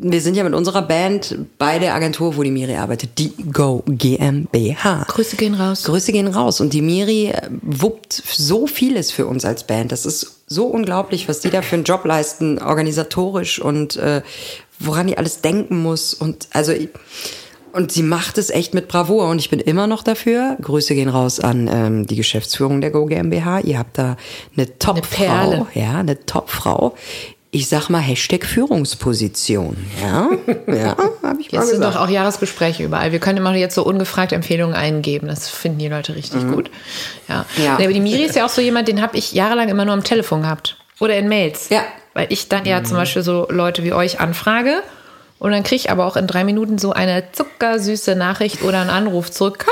wir sind ja mit unserer Band bei der Agentur, wo die Miri arbeitet, die Go GmbH. Grüße gehen raus. Grüße gehen raus. Und die Miri äh, wuppt so vieles für uns als Band. Das ist so unglaublich, was die da für einen Job leisten, organisatorisch und äh, woran die alles denken muss. Und also und sie macht es echt mit Bravour und ich bin immer noch dafür. Grüße gehen raus an ähm, die Geschäftsführung der Go GmbH. Ihr habt da eine Top-Frau, ja, eine Top-Frau. Ich sag mal Hashtag Führungsposition. Ja, ja, habe ich mal Jetzt sind doch auch Jahresgespräche überall. Wir können immer jetzt so ungefragt Empfehlungen eingeben. Das finden die Leute richtig gut. Ja. Ja. Nee, aber die Miri ist ja auch so jemand, den habe ich jahrelang immer nur am Telefon gehabt. Oder in Mails. Ja. Weil ich dann ja zum Beispiel so Leute wie euch anfrage. Und dann kriege ich aber auch in drei Minuten so eine zuckersüße Nachricht oder einen Anruf zurück.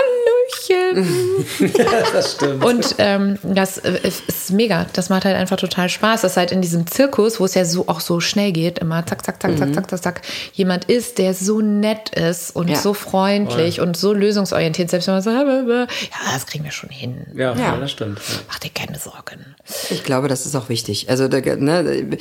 Hallöchen. das stimmt. Und ähm, das äh, ist mega. Das macht halt einfach total Spaß. Das ist halt in diesem Zirkus, wo es ja so auch so schnell geht, immer zack, zack, zack, zack, zack, zack, zack, jemand ist, der so nett ist und Ja. so freundlich und so lösungsorientiert. Selbst wenn man so, ja, das kriegen wir schon hin. ja, Ja. das stimmt. Ja. Mach dir keine Sorgen. Ich glaube, das ist auch wichtig. Also, ne,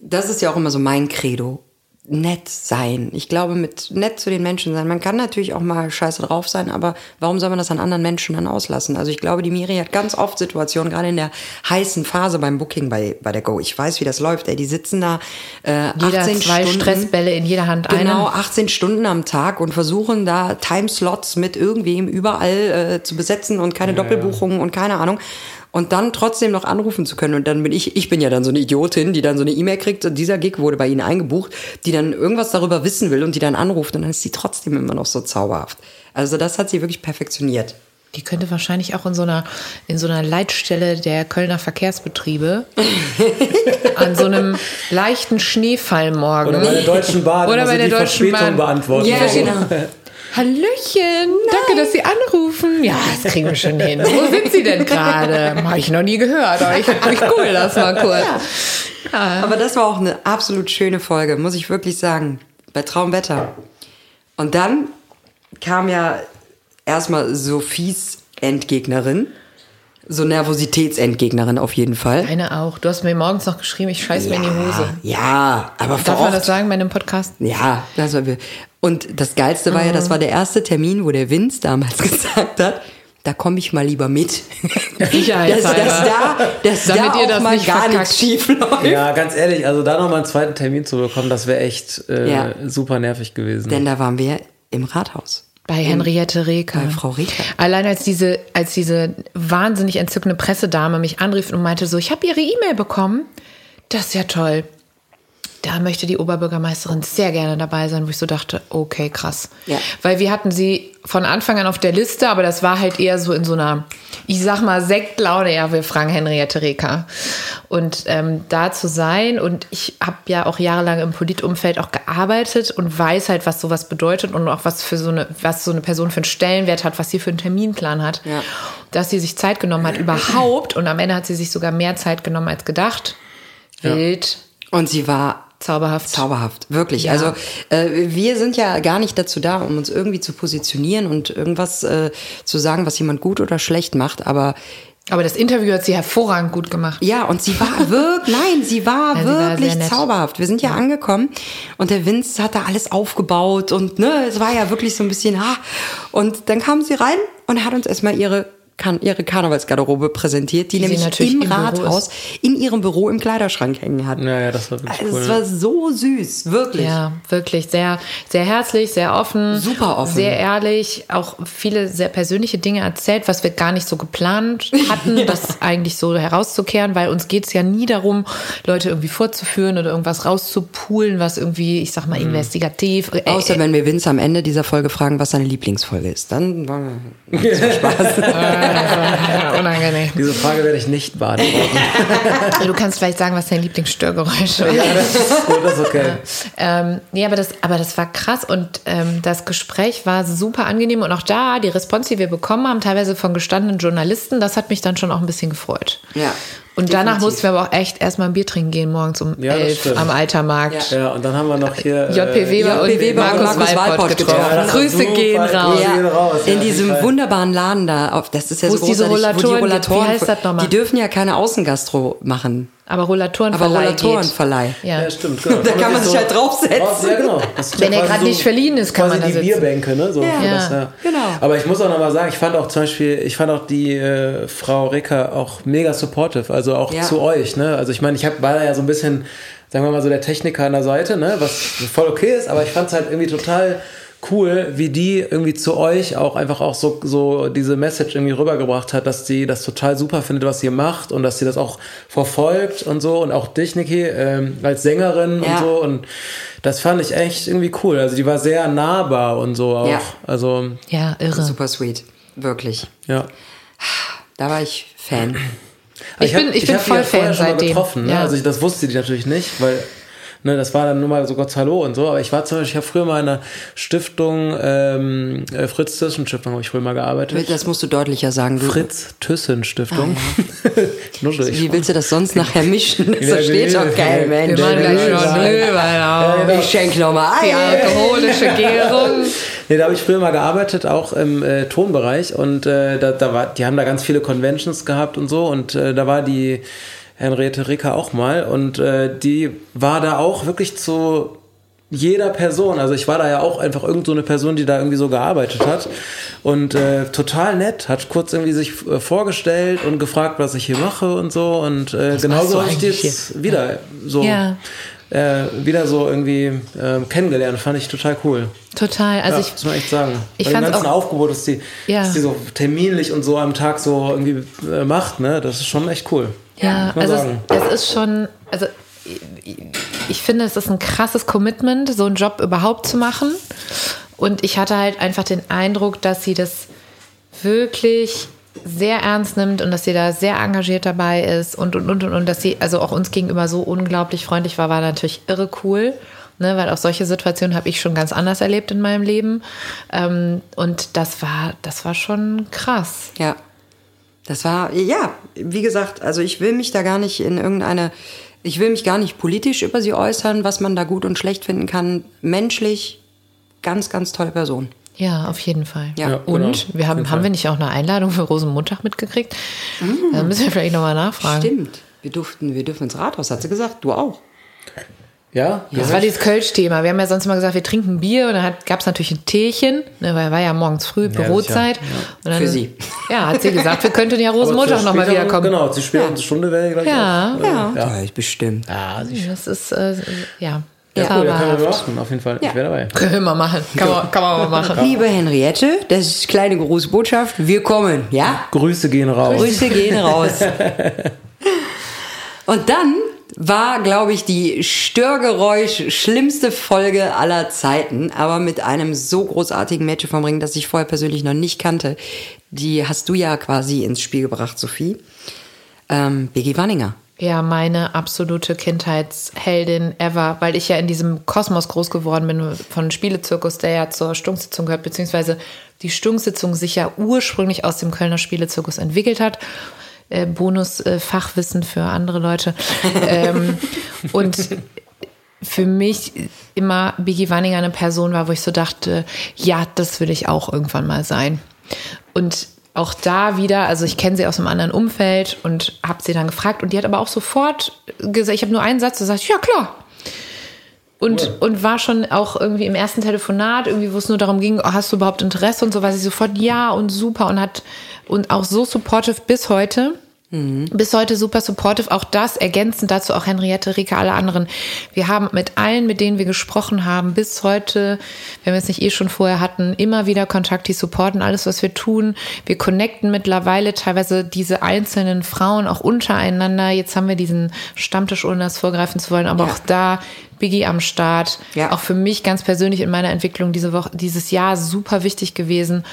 das ist ja auch immer so mein Credo. Nett sein. Ich glaube, mit nett zu den Menschen sein. Man kann natürlich auch mal scheiße drauf sein, aber warum soll man das an anderen Menschen dann auslassen? Also ich glaube, die Miri hat ganz oft Situationen, gerade in der heißen Phase beim Booking bei, bei der Go. Ich weiß, wie das läuft. Ey, die sitzen da äh, Jeder 18 zwei Stunden. Stressbälle in jeder Hand Genau, eine. 18 Stunden am Tag und versuchen da Timeslots mit irgendwem überall äh, zu besetzen und keine Doppelbuchungen und keine Ahnung. Und dann trotzdem noch anrufen zu können. Und dann bin ich, ich bin ja dann so eine Idiotin, die dann so eine E-Mail kriegt, und dieser Gig wurde bei Ihnen eingebucht, die dann irgendwas darüber wissen will und die dann anruft und dann ist sie trotzdem immer noch so zauberhaft. Also das hat sie wirklich perfektioniert. Die könnte wahrscheinlich auch in so einer, in so einer Leitstelle der Kölner Verkehrsbetriebe an so einem leichten Schneefallmorgen. Oder bei der Deutschen Bahn. Oder immer bei der die Deutschen Verspätung Bahn. beantworten. Ja, genau. Hallöchen, danke, dass Sie anrufen. Ja, das kriegen wir schon hin. Wo sind Sie denn gerade? Habe ich noch nie gehört, aber ich, ich google das mal kurz. Aber das war auch eine absolut schöne Folge, muss ich wirklich sagen. Bei Traumwetter. Und dann kam ja erstmal Sophies Endgegnerin. So Nervositätsendgegnerin auf jeden Fall. Eine auch. Du hast mir morgens noch geschrieben, ich scheiß mir in die Hose. Ja, aber vor Darf man das sagen bei einem Podcast? Ja, das war wir. Und das Geilste war ja, Mhm. das war der erste Termin, wo der Vince damals gesagt hat, da komme ich mal lieber mit. dass, Sicherheitshalber. dass da, dass Damit da ihr das mal nicht gar verkackt. nichts schief läuft. Ja, ganz ehrlich, also da nochmal einen zweiten Termin zu bekommen, das wäre echt äh, Ja. super nervig gewesen. Denn da waren wir im Rathaus. Bei Henriette Reker. Bei Frau Reker. Allein als diese, als diese wahnsinnig entzückende Pressedame mich anrief und meinte so, ich habe ihre E-Mail bekommen. Das ist ja toll. Da möchte die Oberbürgermeisterin sehr gerne dabei sein, wo ich so dachte, okay, krass. Ja. Weil wir hatten sie von Anfang an auf der Liste, aber das war halt eher so in so einer, ich sag mal, Sektlaune, ja, wir fragen Henriette Reker. Und ähm, da zu sein und ich habe ja auch jahrelang im Politumfeld auch gearbeitet und weiß halt, was sowas bedeutet und auch was für so eine, was so eine Person für einen Stellenwert hat, was sie für einen Terminplan hat. Ja. Dass sie sich Zeit genommen hat überhaupt und am Ende hat sie sich sogar mehr Zeit genommen als gedacht. Wild, Und sie war zauberhaft. Zauberhaft, wirklich. Ja. Also äh, wir sind ja gar nicht dazu da, um uns irgendwie zu positionieren und irgendwas äh, zu sagen, was jemand gut oder schlecht macht. Aber Aber das Interview hat sie hervorragend gut gemacht. Ja, und sie war wirklich, nein, sie war Ja, sie war wirklich nett. zauberhaft. Wir sind ja, angekommen und der Vince hat da alles aufgebaut und ne, es war ja wirklich so ein bisschen, ha. Und dann kam sie rein und hat uns erstmal ihre kan ihre Karnevalsgarderobe präsentiert, die, Die sie nämlich natürlich im, im Büro Rathaus in ihrem Büro im Kleiderschrank hängen hat. Ja, ja, das war wirklich Also cool. es war so süß, wirklich. Ja, wirklich sehr, sehr herzlich, sehr offen. Super offen. Sehr ehrlich, auch viele sehr persönliche Dinge erzählt, was wir gar nicht so geplant hatten, das eigentlich so herauszukehren, weil uns geht es ja nie darum, Leute irgendwie vorzuführen oder irgendwas rauszupulen, was irgendwie, ich sag mal, investigativ. äh, Außer wenn wir Vince am Ende dieser Folge fragen, was seine Lieblingsfolge ist. Dann war Spaß. unangenehm. Diese Frage werde ich nicht beantworten. Du kannst vielleicht sagen, was dein Lieblingsstörgeräusch ist. ja, das ist gut, das ist okay. Ähm, nee, aber das, aber das war krass und ähm, das Gespräch war super angenehm und auch da, die Response, die wir bekommen haben, teilweise von gestandenen Journalisten, das hat mich dann schon auch ein bisschen gefreut. Ja, Und danach definitiv. mussten wir aber auch echt erstmal ein Bier trinken gehen, morgens um Ja, das 11 stimmt. am Altermarkt. Ja, und dann haben wir noch hier. JP äh, Weber und JP Weber und Markus, Markus Walpott getroffen. Ja, Grüße gehen raus. Grüße gehen raus. Ja, in diesem wunderbaren Laden da, auf, das ist ja Wo so es diese großartig, wo die Rollatoren. Wie Rollatoren, heißt das nochmal? die dürfen ja keine Außengastro machen, Aber Rollatoren aber Rollatorenverleih. Ja. Ja, stimmt. Genau. Da kann man sich halt draufsetzen. Ja, genau. Wenn ja er gerade nicht verliehen ist, kann quasi man da die sitzen. Bierbänke, ne? So das, ja. genau. Aber ich muss auch nochmal sagen, ich fand auch zum Beispiel, ich fand auch die äh, Frau Ricker auch mega supportive, also auch Ja. zu euch, ne? Also ich meine, ich hab, war da ja so ein bisschen, sagen wir mal so der Techniker an der Seite, ne? Was voll okay ist, aber ich fand es halt irgendwie total cool, wie die irgendwie zu euch auch einfach auch so, so diese Message irgendwie rübergebracht hat, dass sie das total super findet, was ihr macht und dass sie das auch verfolgt und so und auch dich, Niki, ähm, als Sängerin Ja. und so und das fand ich echt irgendwie cool. Also die war sehr nahbar und so auch. Ja. Also, Ja, irre. Super sweet, wirklich. ja. Da war ich Fan. Ich bin- hab- ich bin hab die voll Fan schon mal seitdem. getroffen. Ne? Ja. Also ich, das wusste die natürlich nicht, weil ne, das war dann nur mal so Gott Hallo und so. Aber ich war zum Beispiel, ich habe früher mal in einer Stiftung, ähm, äh, Fritz Thyssen Stiftung habe ich früher mal gearbeitet. Das musst du deutlicher sagen. Du, Fritz Thyssen Stiftung. Nuschel, ich Wie willst du das sonst nachher mischen? Das Ja, versteht doch kein nee. Mensch. Wir machen gleich auf. Ich schenk noch mal Die ein. alkoholische Gärung. Nee, da habe ich früher mal gearbeitet, auch im äh, Tonbereich und äh, da, da war, die haben da ganz viele Conventions gehabt und so und äh, da war die Henriette Ricker auch mal und äh, die war da auch wirklich zu jeder Person, also ich war da ja auch einfach irgend so eine Person, die da irgendwie so gearbeitet hat und äh, total nett, hat kurz irgendwie sich äh, vorgestellt und gefragt, was ich hier mache und so und äh, genauso habe ich die jetzt wieder so Ja. äh, wieder so irgendwie äh, kennengelernt, fand ich total cool. Total. Also ja, ich, muss man echt sagen. ich Bei dem ganzen auch- Aufgebot, dass die, Ja. dass die so terminlich und so am Tag so irgendwie äh, macht, ne, das ist schon echt cool. Ja, also es, es ist schon, also ich- ich finde, es ist ein krasses Commitment, so einen Job überhaupt zu machen. Und ich hatte halt einfach den Eindruck, dass sie das wirklich sehr ernst nimmt und dass sie da sehr engagiert dabei ist und und und und, und dass sie also auch uns gegenüber so unglaublich freundlich war, war natürlich irre cool. Ne, weil auch solche Situationen habe ich schon ganz anders erlebt in meinem Leben. Ähm, und das war, das war schon krass. Ja. Das war, ja, wie gesagt, also ich will mich da gar nicht in irgendeine, ich will mich gar nicht politisch über sie äußern, was man da gut und schlecht finden kann. Menschlich, ganz, ganz tolle Person. Ja, auf jeden Fall. Ja. Ja, und genau. wir haben, haben wir nicht auch eine Einladung für Rosenmontag mitgekriegt? Da müssen wir vielleicht nochmal nachfragen. Stimmt. Wir durften, wir dürfen ins Rathaus, hat sie gesagt. Du auch. Ja? Das war dieses Kölsch-Thema. Wir haben ja sonst immer gesagt, wir trinken Bier und dann gab es natürlich ein Teechen, ne, weil war ja morgens früh Bürozeit. Und dann, Für sie. Ja, hat sie gesagt, wir könnten ja Rosenmontag nochmal wiederkommen. Genau, zur späteren Stunde wäre gleich Ja. auch. äh, Ja, ja. ja. bestimmt. Ja. Das ist, äh, ja, Ja, cool, da können wir machen, auf jeden Fall. Ja. Ich wäre dabei. Können wir mal machen. Kann man, kann man mal machen. Liebe Henriette, das ist kleine große Botschaft. Wir kommen, ja? Grüße gehen raus. Grüße gehen raus. Und dann war, glaube ich, die Störgeräusch schlimmste Folge aller Zeiten, aber mit einem so großartigen Mädchen vom Ring, das ich vorher persönlich noch nicht kannte. Die hast du ja quasi ins Spiel gebracht, Sophie. Ähm, Biggie Wanninger. Ja, meine absolute Kindheitsheldin ever, weil ich ja in diesem Kosmos groß geworden bin von Spielezirkus, der ja zur Stunksitzung gehört, beziehungsweise die Stunksitzung sich ja ursprünglich aus dem Kölner Spielezirkus entwickelt hat. Äh, Bonus äh, Fachwissen für andere Leute. ähm, und für mich immer Biggie Wanninger eine Person war, wo ich so dachte, ja, das will ich auch irgendwann mal sein. Und auch da wieder, also ich kenne sie aus einem anderen Umfeld und habe sie dann gefragt und die hat aber auch sofort gesagt, ich habe nur einen Satz gesagt, ja klar. Und, und war schon auch irgendwie im ersten Telefonat, irgendwie, wo es nur darum ging, oh, hast du überhaupt Interesse und so, war sie sofort ja und super und hat und auch so supportive bis heute. Bis heute super supportive. Auch das ergänzend dazu auch Henriette, Rika, alle anderen. Wir haben mit allen, mit denen wir gesprochen haben, bis heute, wenn wir es nicht eh schon vorher hatten, immer wieder Kontakt, die supporten alles, was wir tun. Wir connecten mittlerweile teilweise diese einzelnen Frauen auch untereinander. Jetzt haben wir diesen Stammtisch, ohne das vorgreifen zu wollen, aber Ja. auch da Biggie am Start. Ja. Auch für mich ganz persönlich in meiner Entwicklung diese Woche, dieses Jahr super wichtig gewesen.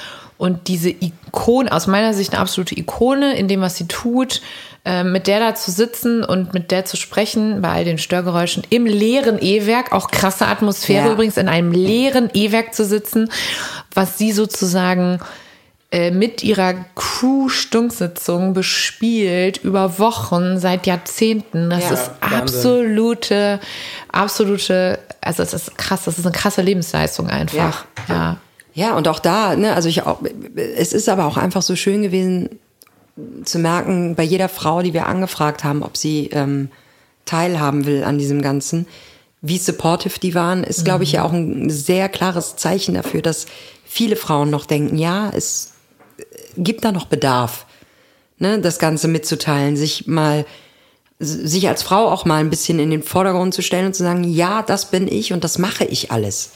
Und diese Ikone, aus meiner Sicht eine absolute Ikone in dem, was sie tut, äh, mit der da zu sitzen und mit der zu sprechen, bei all den Störgeräuschen, im leeren E-Werk, auch krasse Atmosphäre Ja. übrigens, in einem leeren E-Werk zu sitzen, was sie sozusagen äh, mit ihrer Crew-Stunksitzung bespielt über Wochen seit Jahrzehnten. Das Ja, ist Wahnsinn. absolute, absolute, also es ist krass, das ist eine krasse Lebensleistung einfach. Ja. Ja, und auch da, ne, also ich auch, es ist aber auch einfach so schön gewesen zu merken, bei jeder Frau, die wir angefragt haben, ob sie ähm, teilhaben will an diesem Ganzen, wie supportive die waren, ist, glaube ich, ja auch ein sehr klares Zeichen dafür, dass viele Frauen noch denken, ja, es gibt da noch Bedarf, ne, das Ganze mitzuteilen, sich mal sich als Frau auch mal ein bisschen in den Vordergrund zu stellen und zu sagen, ja, das bin ich und das mache ich alles.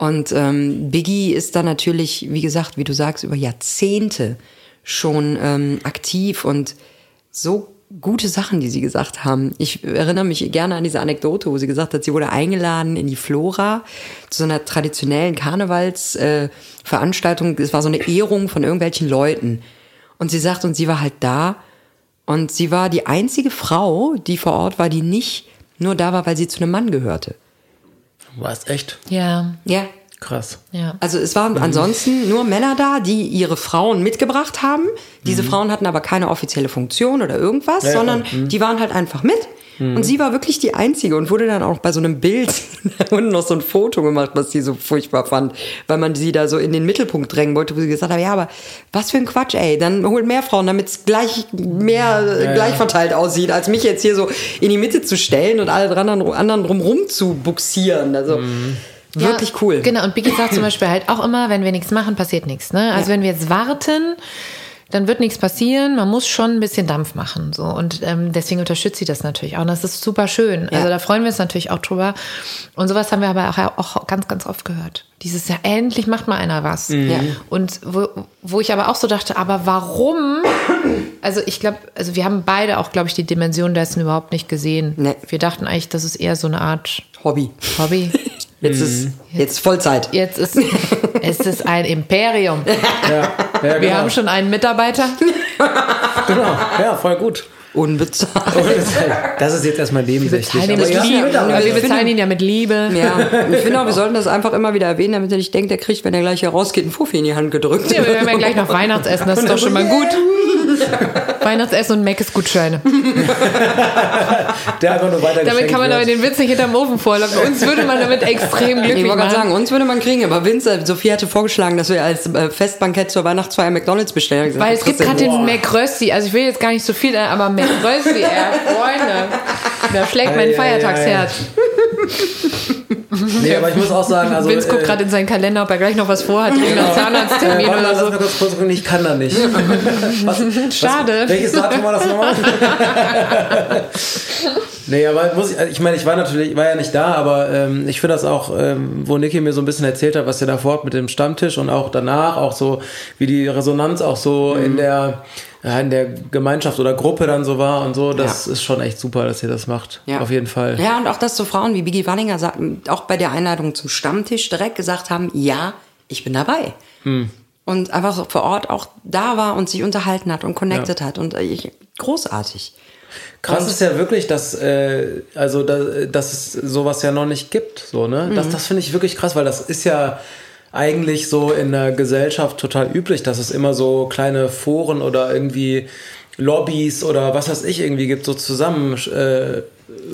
Und ähm, Biggie ist da natürlich, wie gesagt, wie du sagst, über Jahrzehnte schon ähm, aktiv und so gute Sachen, die sie gesagt haben. Ich erinnere mich gerne an diese Anekdote, wo sie gesagt hat, sie wurde eingeladen in die Flora zu so einer traditionellen Karnevalsveranstaltung. Äh, es war so eine Ehrung von irgendwelchen Leuten. Und sie sagt, und sie war halt da und sie war die einzige Frau, die vor Ort war, die nicht nur da war, weil sie zu einem Mann gehörte. War es echt Ja, Ja, krass. ja. Also es waren ansonsten nur Männer da, die ihre Frauen mitgebracht haben. Diese Frauen hatten aber keine offizielle Funktion oder irgendwas, Ja, sondern ja, mhm. die waren halt einfach mit. Und sie war wirklich die Einzige und wurde dann auch bei so einem Bild und noch so ein Foto gemacht, was sie so furchtbar fand, weil man sie da so in den Mittelpunkt drängen wollte, wo sie gesagt hat, ja, aber was für ein Quatsch, ey, dann holt mehr Frauen, damit es gleich mehr äh, gleich verteilt aussieht, als mich jetzt hier so in die Mitte zu stellen und alle anderen, anderen drumrum zu buxieren. Also wirklich Ja, cool. Genau, und Biggie sagt zum Beispiel halt auch immer, wenn wir nichts machen, passiert nichts. Ne? Also Ja. wenn wir jetzt warten, dann wird nichts passieren. Man muss schon ein bisschen Dampf machen. So. Und ähm, deswegen unterstützt sie das natürlich auch. Und das ist super schön. Also da freuen wir uns natürlich auch drüber. Und sowas haben wir aber auch, auch ganz, ganz oft gehört. Dieses Jahr, endlich macht mal einer was. Ja. Und wo, wo ich aber auch so dachte, aber warum? Also ich glaube, also wir haben beide auch, glaube ich, die Dimension dessen überhaupt nicht gesehen. Nee. Wir dachten eigentlich, das ist eher so eine Art Hobby. Hobby. Jetzt ist jetzt Vollzeit. Jetzt ist es ist ein Imperium. Ja, ja Wir genau. haben schon einen Mitarbeiter. genau. Ja, voll gut. Unbezahlt. Das ist jetzt erstmal nebensächlich. Bezahlen ihn aber mit Liebe. wir wir bezahlen ihn ja mit Liebe. Ja, ich finde auch, wir sollten das einfach immer wieder erwähnen, damit er nicht denkt, er kriegt, wenn er gleich hier rausgeht, einen Fuffi in die Hand gedrückt. Ja, wir haben ja gleich noch Weihnachtsessen, das ist doch schon mal gut. Weihnachtsessen und Meckes-Gutscheine. Der einfach nur weiter Damit kann man aber den Witz nicht hinterm Ofen vorlocken. Uns würde man damit extrem Ich glücklich wollte gerade sagen, machen. uns würde man kriegen, aber Vince, Sophie hatte vorgeschlagen, dass wir als äh, Festbankett zur Weihnachtsfeier McDonalds bestellen. Ich Weil es gibt gerade den McRösti. Also ich will jetzt gar nicht so viel, aber McRösti, ey, Freunde. Da schlägt mein Ei, ei, Feiertagsherz. Nee, aber ich muss auch sagen, also. Vince guckt äh, gerade in seinen Kalender, ob er gleich noch was vorhat. Irgendeinen Äh, Zahnarzttermin warte mal, oder lass so. kurz kurz gucken. Ich kann da nicht. Was, Schade. Was, welches Datum war das nochmal? nee, aber muss ich, also ich meine, ich war natürlich, ich war ja nicht da, aber ähm, ich finde das auch, ähm, wo Niki mir so ein bisschen erzählt hat, was ihr davor habt mit dem Stammtisch und auch danach, auch so, wie die Resonanz auch so in der in der Gemeinschaft oder Gruppe dann so war und so, das Ja. ist schon echt super, dass ihr das macht. Ja. Auf jeden Fall. Ja, und auch, dass so Frauen wie Biggie Wanninger sagten, auch bei der Einladung zum Stammtisch direkt gesagt haben, ja, ich bin dabei. Und einfach vor Ort auch da war und sich unterhalten hat und connected hat. Und äh, ich, großartig. Krass ist ja wirklich, dass, äh, also, da, dass es sowas ja noch nicht gibt. So, ne? Das, das finde ich wirklich krass, weil das ist ja eigentlich so in der Gesellschaft total üblich, dass es immer so kleine Foren oder irgendwie Lobbys oder was weiß ich irgendwie gibt, so zusammen äh,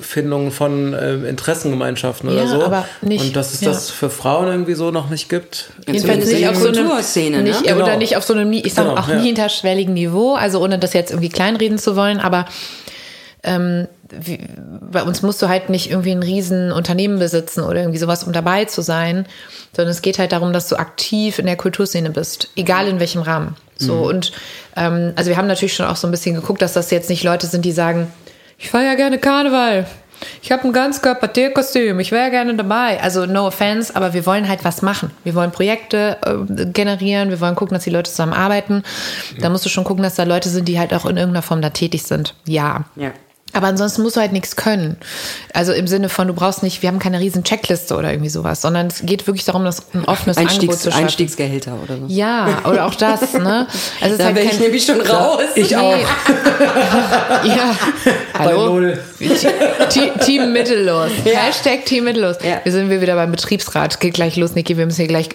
Findung von ähm, Interessengemeinschaften oder Ja, so. aber nicht- Und dass es ja. das für Frauen irgendwie so noch nicht gibt. Jedenfalls nicht auf so einem Kulturszene, ne? nicht, Genau. oder nicht auf so einem, ich sage Genau, auch ja. nie hinterschwelligen Niveau, also ohne das jetzt irgendwie kleinreden zu wollen, aber ähm, wie, bei uns musst du halt nicht irgendwie ein riesen Unternehmen besitzen oder irgendwie sowas, um dabei zu sein, sondern es geht halt darum, dass du aktiv in der Kulturszene bist, egal in welchem Rahmen. So und ähm, also wir haben natürlich schon auch so ein bisschen geguckt, dass das jetzt nicht Leute sind, die sagen, ich feiere gerne Karneval. Ich habe ein Ganzkörper-Tierkostüm, ich wäre gerne dabei. Also no offense, aber wir wollen halt was machen. Wir wollen Projekte äh, generieren, wir wollen gucken, dass die Leute zusammen arbeiten. Da musst du schon gucken, dass da Leute sind, die halt auch in irgendeiner Form da tätig sind. Ja. Ja. Aber ansonsten musst du halt nichts können. Also im Sinne von, du brauchst nicht, wir haben keine riesen Checkliste oder irgendwie sowas, sondern es geht wirklich darum, das ein offenes Angebot Einstiegs, zu schaffen. Einstiegsgehälter oder so. Ja, oder auch das, ne? Also Da halt wäre ich nämlich schon raus. Ich Nee. auch. Ja. Bei Hallo? Team, Mittellos. Hashtag Team Mittellos. Ja. Wir sind wir wieder beim Betriebsrat. Geht gleich los, Niki. Wir müssen hier gleich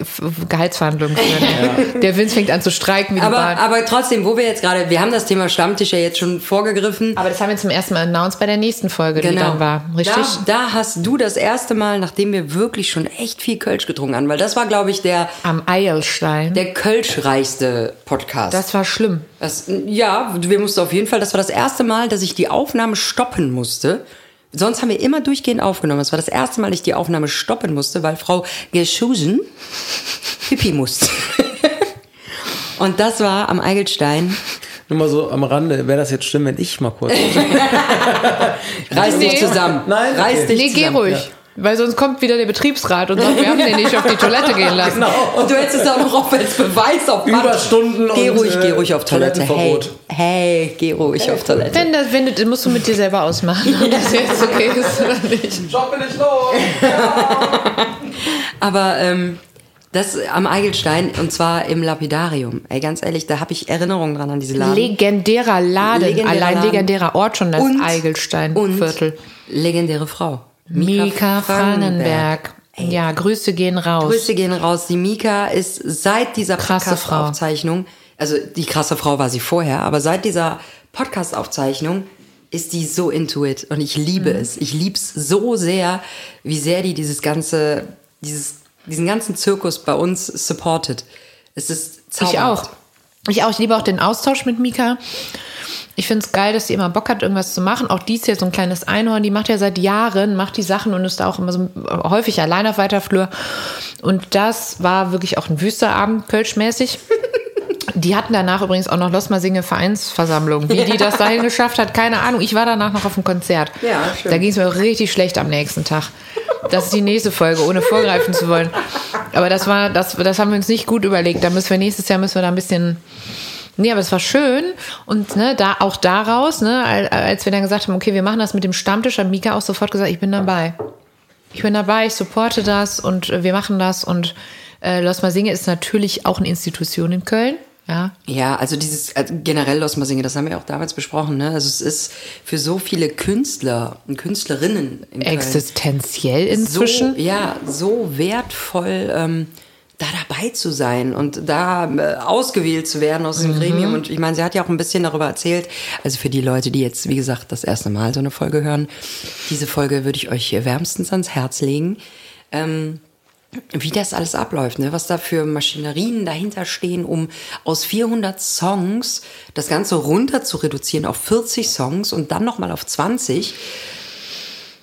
Gehaltsverhandlungen führen. Der Vince fängt an zu streiken wie die Aber, Bahn. aber trotzdem, wo wir jetzt gerade, wir haben das Thema Stammtisch ja jetzt schon vorgegriffen. Aber das haben wir zum ersten Mal announced bei der nächsten Folge, die dann war. Richtig? Genau. Da, da hast du das erste Mal, nachdem wir wirklich schon echt viel Kölsch getrunken haben, weil das war, glaube ich, der, Am Eilstein. der Kölschreichste Podcast. Das war schlimm. Das, ja, wir mussten auf jeden Fall, das war das erste Mal, dass ich die Aufnahme stoppen musste. Sonst haben wir immer durchgehend aufgenommen. Das war das erste Mal, dass ich die Aufnahme stoppen musste, weil Frau Geschusen Pipi musste. Und das war am Eigelstein. Nur mal so am Rande, wäre das jetzt schlimm, wenn ich mal kurz. Reiß dich zusammen. Nein, Reiß okay. dich Nee, geh zusammen. ruhig. Weil sonst kommt wieder der Betriebsrat und sagt, wir haben den nicht auf die Toilette gehen lassen. Genau. Und du hättest es auch noch als Beweis auf Band. Überstunden Geh und, ruhig, äh, geh ruhig auf Toilette. Hey, hey, geh ruhig auf Toilette. Wenn das, wenn du, musst du mit dir selber ausmachen, ob das jetzt okay ist oder nicht. Job bin ich los! Aber ähm, das am Eigelstein und zwar im Lapidarium. Ey, ganz ehrlich, da habe ich Erinnerungen dran an diese Laden. Legendärer Laden, Legendärer allein Laden. legendärer Ort schon, das und Eigelsteinviertel. legendäre Frau. Mika Franenberg. Ja, Grüße gehen raus. Grüße gehen raus. Die Mika ist seit dieser Krasse Frau. Podcast-Aufzeichnung, also die krasse Frau war sie vorher, aber seit dieser Podcast-Aufzeichnung ist die so into it und ich liebe Mhm. es. Ich lieb's so sehr, wie sehr die dieses ganze, dieses, diesen ganzen Zirkus bei uns supportet. Es ist Ich zauberhaft. auch. Ich auch. Ich liebe auch den Austausch mit Mika. Ich finde es geil, dass sie immer Bock hat, irgendwas zu machen. Auch die ist ja so ein kleines Einhorn. Die macht ja seit Jahren, macht die Sachen und ist da auch immer so häufig allein auf weiter Flur. Und das war wirklich auch ein wüster Abend, kölschmäßig. Die hatten danach übrigens auch noch Los mal Singe Vereinsversammlung. Wie die das dahin geschafft hat, keine Ahnung. Ich war danach noch auf dem Konzert. Ja, schön. Da ging es mir auch richtig schlecht am nächsten Tag. Das ist die nächste Folge, ohne vorgreifen zu wollen. Aber das war, das, das haben wir uns nicht gut überlegt. Da müssen wir nächstes Jahr müssen wir da ein bisschen. Nee, aber es war schön. Und ne, da auch daraus, ne, al- als wir dann gesagt haben, okay, wir machen das mit dem Stammtisch, hat Mika auch sofort gesagt, ich bin dabei. Ich bin dabei, ich supporte das und äh, wir machen das. Und äh, Los Mal Singe ist natürlich auch eine Institution in Köln. Ja, Ja, also dieses also generell Los Masinge, das haben wir auch damals besprochen. Ne? Also es ist für so viele Künstler und Künstlerinnen in Köln existenziell inzwischen. So, ja, so wertvoll, ähm, da dabei zu sein und da äh, ausgewählt zu werden aus dem Gremium. Und ich meine, sie hat ja auch ein bisschen darüber erzählt. Also für die Leute, die jetzt, wie gesagt, das erste Mal so eine Folge hören, diese Folge würde ich euch wärmstens ans Herz legen. Ähm, wie das alles abläuft, ne? was da für Maschinerien dahinter stehen, um aus 400 Songs das Ganze runter zu reduzieren auf 40 Songs und dann nochmal auf 20.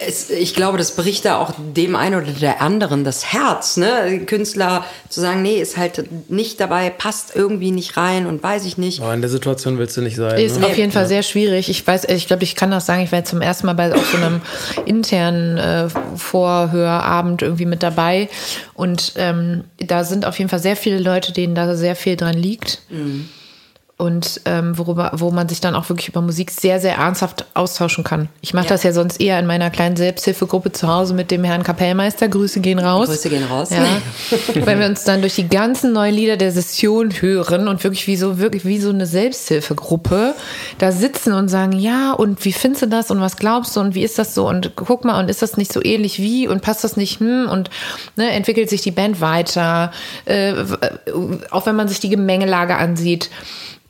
Es, ich glaube, das bricht da auch dem einen oder der anderen das Herz, ne? Künstler zu sagen, nee, ist halt nicht dabei, passt irgendwie nicht rein und weiß ich nicht. Aber in der Situation willst du nicht sein. Ist ne? auf jeden Fall sehr schwierig. Ich weiß, ich glaube, ich kann das sagen. Ich war jetzt zum ersten Mal bei auch so einem internen äh, Vorhörabend irgendwie mit dabei. Und ähm, da sind auf jeden Fall sehr viele Leute, denen da sehr viel dran liegt. Und ähm, worüber, wo man sich dann auch wirklich über Musik sehr, sehr ernsthaft austauschen kann. Ich mache das ja sonst eher in meiner kleinen Selbsthilfegruppe zu Hause mit dem Herrn Kapellmeister. Grüße gehen raus. Grüße gehen raus. Ja, weil wir uns dann durch die ganzen neuen Lieder der Session hören und wirklich wie so, wirklich wie so eine Selbsthilfegruppe da sitzen und sagen, ja, und wie findest du das und was glaubst du und wie ist das so und guck mal, und ist das nicht so ähnlich wie und passt das nicht, hm, und ne, entwickelt sich die Band weiter, äh, äh, auch wenn man sich die Gemengelage ansieht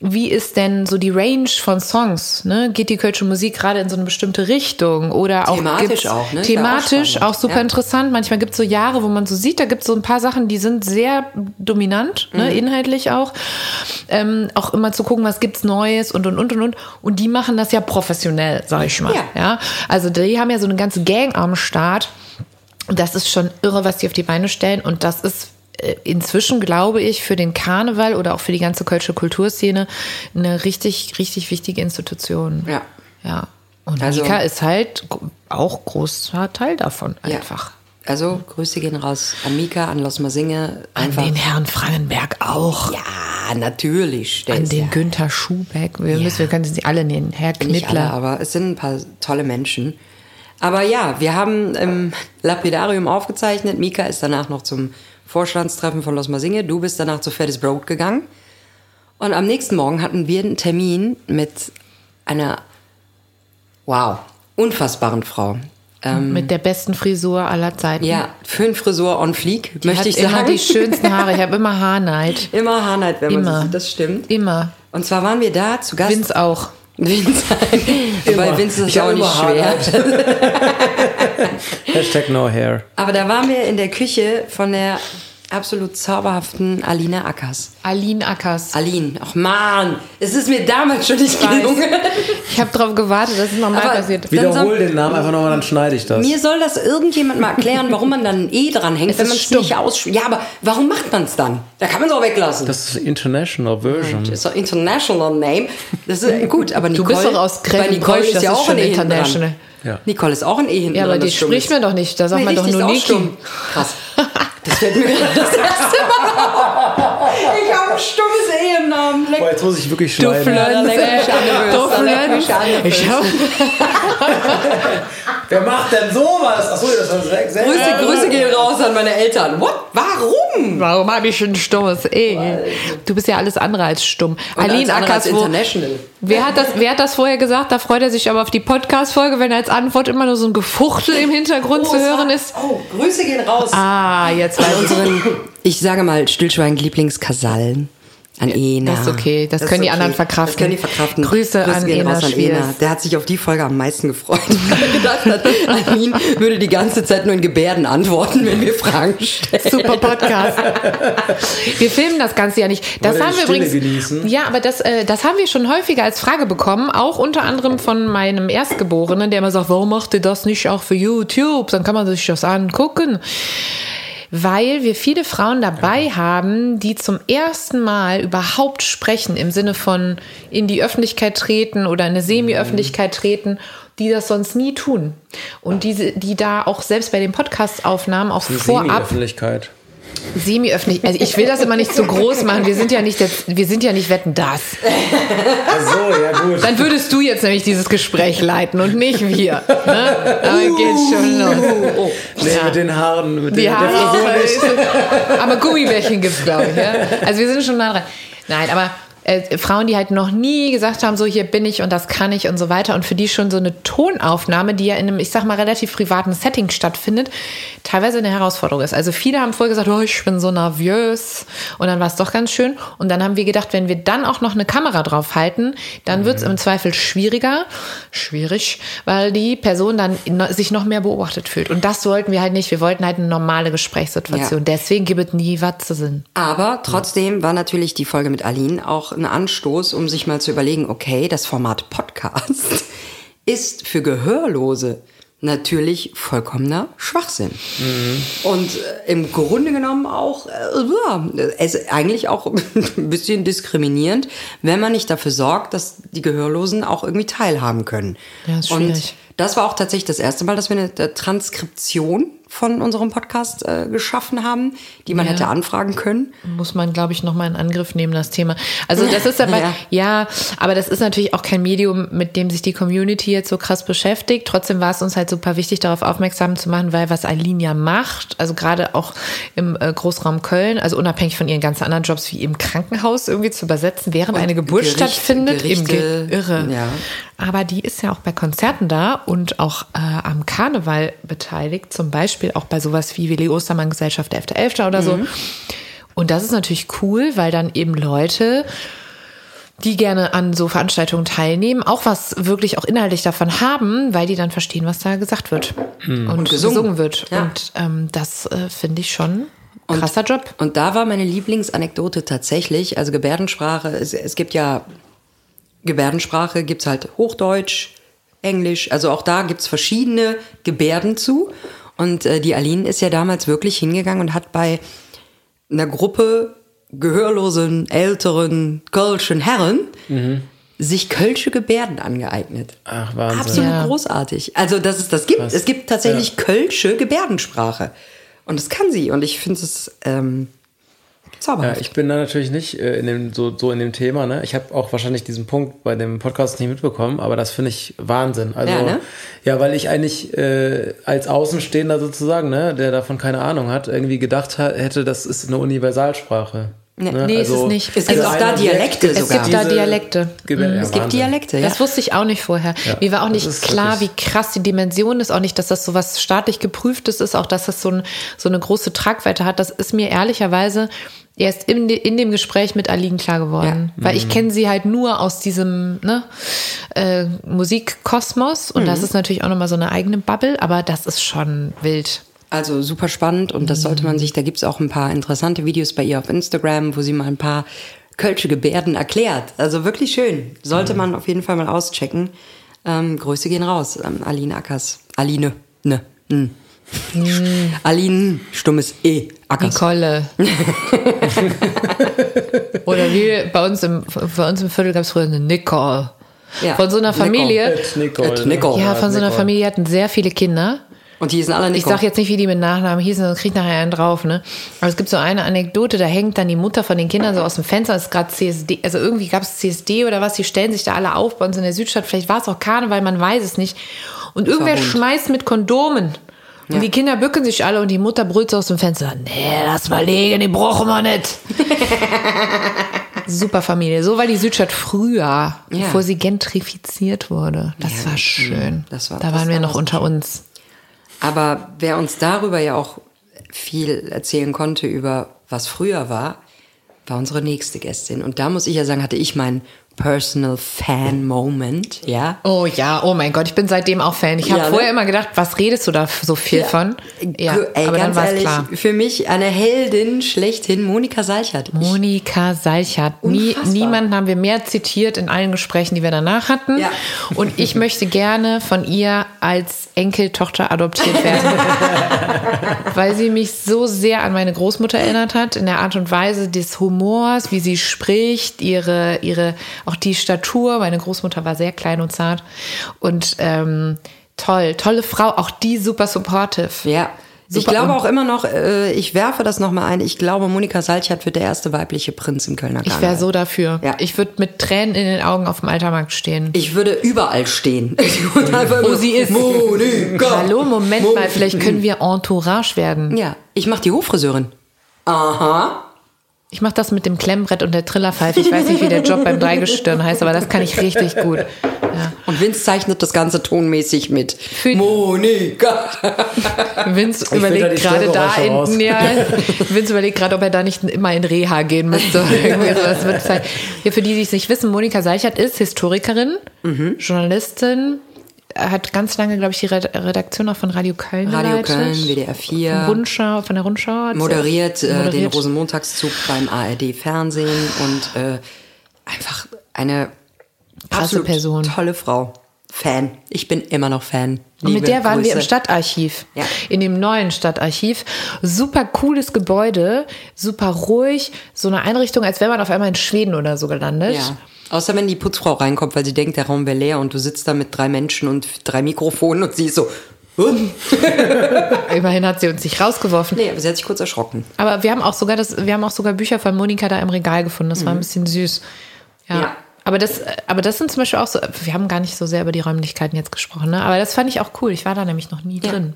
wie ist denn so die Range von Songs? Ne? Geht die kölsche Musik gerade in so eine bestimmte Richtung? Oder auch Thematisch auch, ne? Ja auch Thematisch spannend. auch, super Ja. interessant. Manchmal gibt es so Jahre, wo man so sieht, da gibt es so ein paar Sachen, die sind sehr dominant, ne? Mhm. inhaltlich auch. Ähm, auch immer zu gucken, was gibt's Neues und und und und und. Und die machen das ja professionell, sag ich mal. Ja. Ja? Also die haben ja so eine ganze Gang am Start. Das ist schon irre, was die auf die Beine stellen. Und das ist inzwischen, glaube ich, für den Karneval oder auch für die ganze kölsche Kulturszene eine richtig, richtig wichtige Institution. Ja. Ja. Und Also- Mika ist halt auch großer Teil davon Ja. einfach. Also Grüße gehen raus an Mika, an Los Masinge. An Einfach. den Herrn Frangenberg auch. ja, natürlich. An den ja Günther Schubeck. Wir müssen, wir können sie alle nennen. Herr nicht alle, Knittler. aber es sind ein paar tolle Menschen. Aber ja, wir haben im Lapidarium aufgezeichnet. Mika ist danach noch zum Vorstandstreffen von Los Masinge. Du bist danach zu Fettes Brot gegangen. Und am nächsten Morgen hatten wir einen Termin mit einer, wow, unfassbaren Frau. Ähm, Mit der besten Frisur aller Zeiten. ja, Föhnfrisur on fleek, Die möchte ich immer sagen. die schönsten Haare. Ich habe immer Haarneid. Immer Haarneid, wenn man Immer. so sieht, das stimmt. Immer. Und zwar waren wir da zu Gast. Vince auch. Vince. Bei Vince ist es auch nicht immer schwer. Hashtag no hair. Aber da waren wir in der Küche von der absolut zauberhaften Alina Ackers. Aline Ackers. Aline, ach man, es ist mir damals schon nicht gelungen. Ich habe darauf gewartet, dass es nochmal passiert. Wiederhol den Namen einfach nochmal, dann schneide ich das. Mir soll das irgendjemand mal erklären, warum man dann ein E dranhängt, wenn man es nicht ausspricht. Ja, aber warum macht man es dann? Da kann man es auch weglassen. Das Das ist International Version. ist ein international name. Das ist gut, aber Du Nicole, bist doch aus bei Nicole ist das ja auch schon ein E international. dran. Ja. Nicole ist auch ein E hinten Ja, aber die spricht mir doch nicht. Da sagt Nee, man doch nur Niki. stumm. Krass. Das fällt mir gerade das erste Mal. Ich habe ein stummes E im Namen. Leck. Boah, jetzt muss ich wirklich Du schneiden. Du mich an den Ich hab, Wer macht denn sowas? Achso, das war direkt selbst. Grüße, Grüße gehen raus an meine Eltern. What? Warum? warum habe ich ein stummes E? Du bist ja alles andere als stumm. Und Aline International. wer, hat das, wer hat das vorher gesagt? Da freut er sich aber auf die Podcast-Folge, wenn als Antwort immer nur so ein Gefuchtel im Hintergrund zu es hören war- ist. Oh, Grüße gehen raus Ah, jetzt weiß ich. unseren, ich sage mal, Stillschweigen-Lieblingskasallen. An Ena. das ist okay. Das können die anderen verkraften. Das können die verkraften. Grüße an gehen Ena raus an. Ena. Der hat sich auf die Folge am meisten gefreut. Weil er gedacht hat, Aline würde die ganze Zeit nur in Gebärden antworten, wenn wir Fragen stellen. Super Podcast. Wir filmen das Ganze ja nicht. Das Wollt haben wir übrigens. genießen? Ja, aber das, äh, das haben wir schon häufiger als Frage bekommen, auch unter anderem von meinem Erstgeborenen, der immer sagt, warum macht ihr das nicht auch für YouTube? Dann kann man sich das angucken. Weil wir viele Frauen dabei haben, die zum ersten Mal überhaupt sprechen, im Sinne von in die Öffentlichkeit treten oder in eine Semi-Öffentlichkeit treten, die das sonst nie tun. Und diese, die da auch selbst bei den Podcast-Aufnahmen auch vorab Semi-Öffentlichkeit. Semi-öffentlich. Also ich will das immer nicht zu groß machen. Wir sind ja nicht, das, wir sind ja nicht wetten das. Achso, ja gut. Dann würdest du jetzt nämlich dieses Gespräch leiten und nicht wir. Ne? Aber geht's schon los. Nee, mit den Haaren, mit Die den, Haare aber Gummibärchen gibt's glaube ich. Ja? Also wir sind schon nah dran. Nein, aber äh, Frauen, die halt noch nie gesagt haben, so hier bin ich und das kann ich und so weiter und für die schon so eine Tonaufnahme, die ja in einem, ich sag mal, relativ privaten Setting stattfindet, teilweise eine Herausforderung ist. Also viele haben vorher gesagt, oh, ich bin so nervös und dann war es doch ganz schön und dann haben wir gedacht, wenn wir dann auch noch eine Kamera drauf halten, dann wird's im Zweifel schwieriger, schwierig, weil die Person dann no- sich noch mehr beobachtet fühlt und das wollten wir halt nicht. Wir wollten halt eine normale Gesprächssituation. Ja. Deswegen gibt es nie was zu sehen. Aber trotzdem war natürlich die Folge mit Aline auch ein Anstoß, um sich mal zu überlegen, okay, das Format Podcast ist für Gehörlose natürlich vollkommener Schwachsinn. Und äh, im Grunde genommen auch, äh, ja, es eigentlich auch ein bisschen diskriminierend, wenn man nicht dafür sorgt, dass die Gehörlosen auch irgendwie teilhaben können. Ja, ist Und schwierig. das war auch tatsächlich das erste Mal, dass wir eine Transkription von unserem Podcast äh, geschaffen haben, die man Ja. hätte anfragen können. muss man, glaube ich, nochmal in Angriff nehmen, das Thema. Also das ist aber, ja. Ja. aber das ist natürlich auch kein Medium, mit dem sich die Community jetzt so krass beschäftigt. Trotzdem war es uns halt super wichtig, darauf aufmerksam zu machen, weil was Aline ja macht, also gerade auch im äh, Großraum Köln, also unabhängig von ihren ganzen anderen Jobs wie im Krankenhaus irgendwie zu übersetzen, während eine Geburt Gericht- stattfindet, im Gerichte, Ge Irre. ja. Aber die ist ja auch bei Konzerten da und auch äh, am Karneval beteiligt, zum Beispiel auch bei sowas wie Willi Ostermann Gesellschaft 11.11. oder so. Und das ist natürlich cool, weil dann eben Leute die gerne an so Veranstaltungen teilnehmen, auch was wirklich auch inhaltlich davon haben, weil die dann verstehen, was da gesagt wird und, gesungen. gesungen. wird. Ja. Und ähm, das äh, finde ich schon ein krasser Job. Und da war meine Lieblingsanekdote tatsächlich, also Gebärdensprache, es, es gibt ja Gebärdensprache, gibt's halt Hochdeutsch, Englisch, also auch da gibt's verschiedene Gebärden zu. Und äh, die Aline ist ja damals wirklich hingegangen und hat bei einer Gruppe gehörlosen, älteren, kölschen Herren sich kölsche Gebärden angeeignet. Ach, Wahnsinn. Absolut Ja. großartig. Also, dass es das gibt. Krass. Es gibt tatsächlich kölsche Gebärdensprache. Und das kann sie. Und ich finde es ähm, Ja, zauberhaft. ich bin da natürlich nicht äh, in dem, so, so in dem Thema. Ne? Ich habe auch wahrscheinlich diesen Punkt bei dem Podcast nicht mitbekommen, aber das finde ich Wahnsinn. Also, Ja, ne? ja, weil ich eigentlich äh, als Außenstehender sozusagen, ne, der davon keine Ahnung hat, irgendwie gedacht ha hätte, das ist eine Universalsprache. Nee, ne? nee, ist es nicht. Es gibt Also auch da Dialekte wirkt- Es sogar. gibt da Dialekte. Gebär- ja, es gibt Wahnsinn. Dialekte, ja. Das wusste ich auch nicht vorher. Mir war auch nicht klar, wie krass die Dimension ist, auch nicht, dass das so was staatlich geprüftes ist, auch dass das so, ein, so eine große Tragweite hat. Das ist mir ehrlicherweise erst in, de, in dem Gespräch mit Aline klar geworden. Weil Mhm. ich kenne sie halt nur aus diesem ne, äh, Musikkosmos und Mhm. das ist natürlich auch nochmal so eine eigene Bubble, aber das ist schon wild. Also super spannend und das sollte man sich, da gibt's auch ein paar interessante Videos bei ihr auf Instagram, wo sie mal ein paar kölsche Gebärden erklärt. Also wirklich schön. Sollte man auf jeden Fall mal auschecken. Ähm, Grüße gehen raus. Ähm, Aline Ackers. Aline. Ne. Hm. Aline, stummes E. Ackers. Nicole. Oder wie bei uns im, bei uns im Viertel gab es früher eine Nicole. Ja, Von so einer. Familie. Ed Nicole. Ed Nicole. Ja, von so einer. Familie hatten sehr viele Kinder. Und die hießen alle Ich Nicole. sag jetzt nicht, wie die mit Nachnamen hießen, sonst kriegt nachher einen drauf, ne? Aber es gibt so eine Anekdote, da hängt dann die Mutter von den Kindern so aus dem Fenster, das ist gerade CSD, also irgendwie gab es CSD oder was, die stellen sich da alle auf bei uns in der Südstadt, vielleicht war es auch Karneval, man weiß es nicht. Und irgendwer bunt. schmeißt mit Kondomen. Und Ja. die Kinder bücken sich alle und die Mutter brüllt so aus dem Fenster, nee, lass mal liegen, die brauchen wir nicht. Super Familie. So war die Südstadt früher, bevor sie gentrifiziert wurde. Das war schön. das war- da das waren wir war noch unter uns. Aber wer uns darüber ja auch viel erzählen konnte, über was früher war, war unsere nächste Gästin. Und da muss ich ja sagen, hatte ich meinen Personal Fan Moment, ja. Oh ja, oh mein Gott, ich bin seitdem auch Fan. Ich habe Ja, ne? vorher immer gedacht, was redest du da so viel von? Ja, Ey, aber dann ganz war klar. für mich eine Heldin schlechthin, Monika Salchert. Ich- Monika Salchert. Nie, niemanden haben wir mehr zitiert in allen Gesprächen, die wir danach hatten. Ja. Und ich möchte gerne von ihr als Enkeltochter adoptiert werden. weil sie mich so sehr an meine Großmutter erinnert hat, in der Art und Weise des Humors, wie sie spricht, ihre, ihre, auch die Statur. Meine Großmutter war sehr klein und zart. Und ähm, toll, tolle Frau, auch die super supportive. Ja. Ich Super. glaube Und- auch immer noch, äh, ich werfe das nochmal ein, ich glaube, Monika Salchert wird der erste weibliche Prinz im Kölner Ich Karneval. wäre so dafür. Ja. Ich würde mit Tränen in den Augen auf dem Altermarkt stehen. Ich würde überall stehen. Wo sie ist. Monika. Hallo, Moment Mo- mal, vielleicht können wir Entourage werden. Ja, ich mache die Hoffriseurin. Aha. Ich mache das mit dem Klemmbrett und der Trillerpfeife. Ich weiß nicht, wie der Job beim Dreigestirn heißt, aber das kann ich richtig gut. Ja. Und Vince zeichnet das Ganze tonmäßig mit. Für- Monika. Vince überlegt gerade da, in, ja, Vince überlegt gerade, ob er da nicht immer in Reha gehen müsste. Ja, für die, die es nicht wissen, Monika Seichert ist Historikerin, Mhm. Journalistin, hat ganz lange, glaube ich, die Red- Redaktion auch von Radio Köln Radio geleitet. Köln, WDR 4. Rundschau, von der Rundschau. moderiert, äh, den moderiert. Rosenmontagszug beim ARD Fernsehen und äh, einfach eine Krasse Person. tolle Frau. Fan. Ich bin immer noch Fan. Und mit Liebe der waren wir Grüße. im Stadtarchiv. Ja. In dem neuen Stadtarchiv. Super cooles Gebäude, super ruhig. So eine Einrichtung, als wäre man auf einmal in Schweden oder so gelandet. Ja. Außer wenn die Putzfrau reinkommt, weil sie denkt, der Raum wäre leer und du sitzt da mit drei Menschen und drei Mikrofonen und sie ist so. Immerhin hat sie uns nicht rausgeworfen. Nee, aber sie hat sich kurz erschrocken. Aber wir haben auch sogar das, wir haben auch sogar Bücher von Monika da im Regal gefunden. Das war ein bisschen süß. Ja. Mhm. Ja. Aber das, aber das sind zum Beispiel auch so, wir haben gar nicht so sehr über die Räumlichkeiten jetzt gesprochen, ne? Aber das fand ich auch cool. Ich war da nämlich noch nie drin.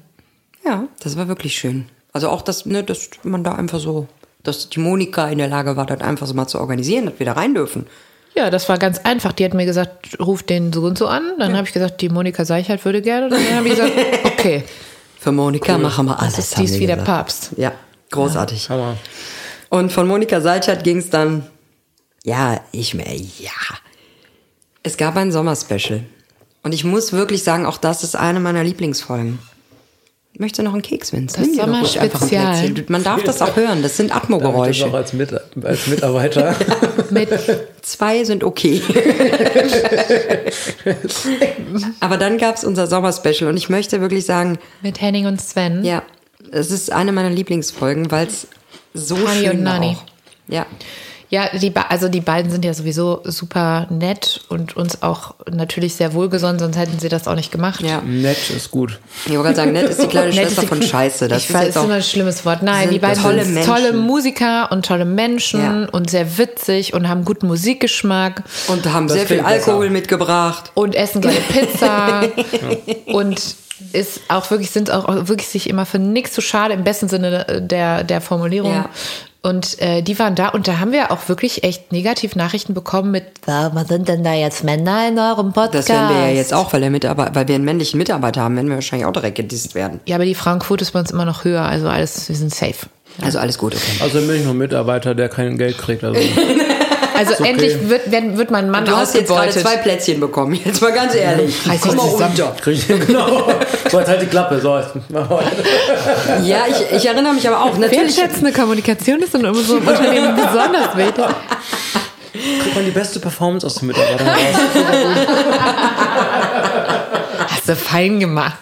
Ja, das war wirklich schön. Also auch, dass, ne, dass man da einfach so, dass die Monika in der Lage war, das einfach so mal zu organisieren, dass wir da rein dürfen. Ja, das war ganz einfach. Die hat mir gesagt, ruf den so und so an. Dann habe ich gesagt, die Monika Seichert würde gerne. Und dann habe ich gesagt, okay. Für Monika machen wir alles. Das ist wir wie der. Papst. Ja, großartig. Hammer. Und von Monika Salchert ging es dann Ja, ich mir, ja. Es gab ein Sommerspecial. Und ich muss wirklich sagen, auch das ist eine meiner Lieblingsfolgen. Ich möchte noch einen Keks, Vince. Das Sommerspezial. Man darf das auch hören. Das sind Darf ich das Atmogeräusche. auch als, Mit als Mitarbeiter. Mit Zwei sind okay. Aber dann gab es unser Sommerspecial und ich möchte wirklich sagen, Mit Henning und Sven. ja, es ist eine meiner Lieblingsfolgen, weil es so Hani schön und war Nani. auch. Ja, Ja, die, also die beiden sind ja sowieso super nett und uns auch natürlich sehr wohlgesonnen, sonst hätten sie das auch nicht gemacht. ja. Nett ist gut. Ich wollte gerade sagen, nett ist die kleine Nett Schwester die- von Scheiße. Das ich ist weiß, ist auch, immer ein schlimmes Wort. Nein, die beiden tolle sind Menschen. tolle Musiker und tolle Menschen Ja. und sehr witzig und haben guten Musikgeschmack und haben Das sehr viel. Alkohol mitgebracht. und essen gerne Pizza und ist auch wirklich, sind auch wirklich sich immer für nichts zu schade, im besten Sinne der, der Formulierung. Ja. Und äh, die waren da und da haben wir auch wirklich echt negativ Nachrichten bekommen mit, was sind denn da jetzt Männer in eurem Podcast? Das werden wir ja jetzt auch, weil, der Mitarbeiter, weil wir einen männlichen Mitarbeiter haben, werden wir wahrscheinlich auch direkt gedisst werden. Ja, aber die Frauenquote ist bei uns immer noch höher, also alles, wir sind safe. Also alles gut, okay. Also bin ich nur Mitarbeiter, der kein Geld kriegt. Also. Also okay. endlich wird, wird, wird mein Mann Du hast jetzt gerade zwei Plätzchen bekommen. Jetzt mal ganz ehrlich. Reiß Komm dich mal runter. Genau. So, jetzt halt die Klappe. So. Ja, ich, ich erinnere mich aber auch. Natürlich. Wertschätzende Kommunikation ist in unserem Unternehmen besonders wichtig. Kriegt man die beste Performance aus den Mitarbeitern raus. Hast du fein gemacht.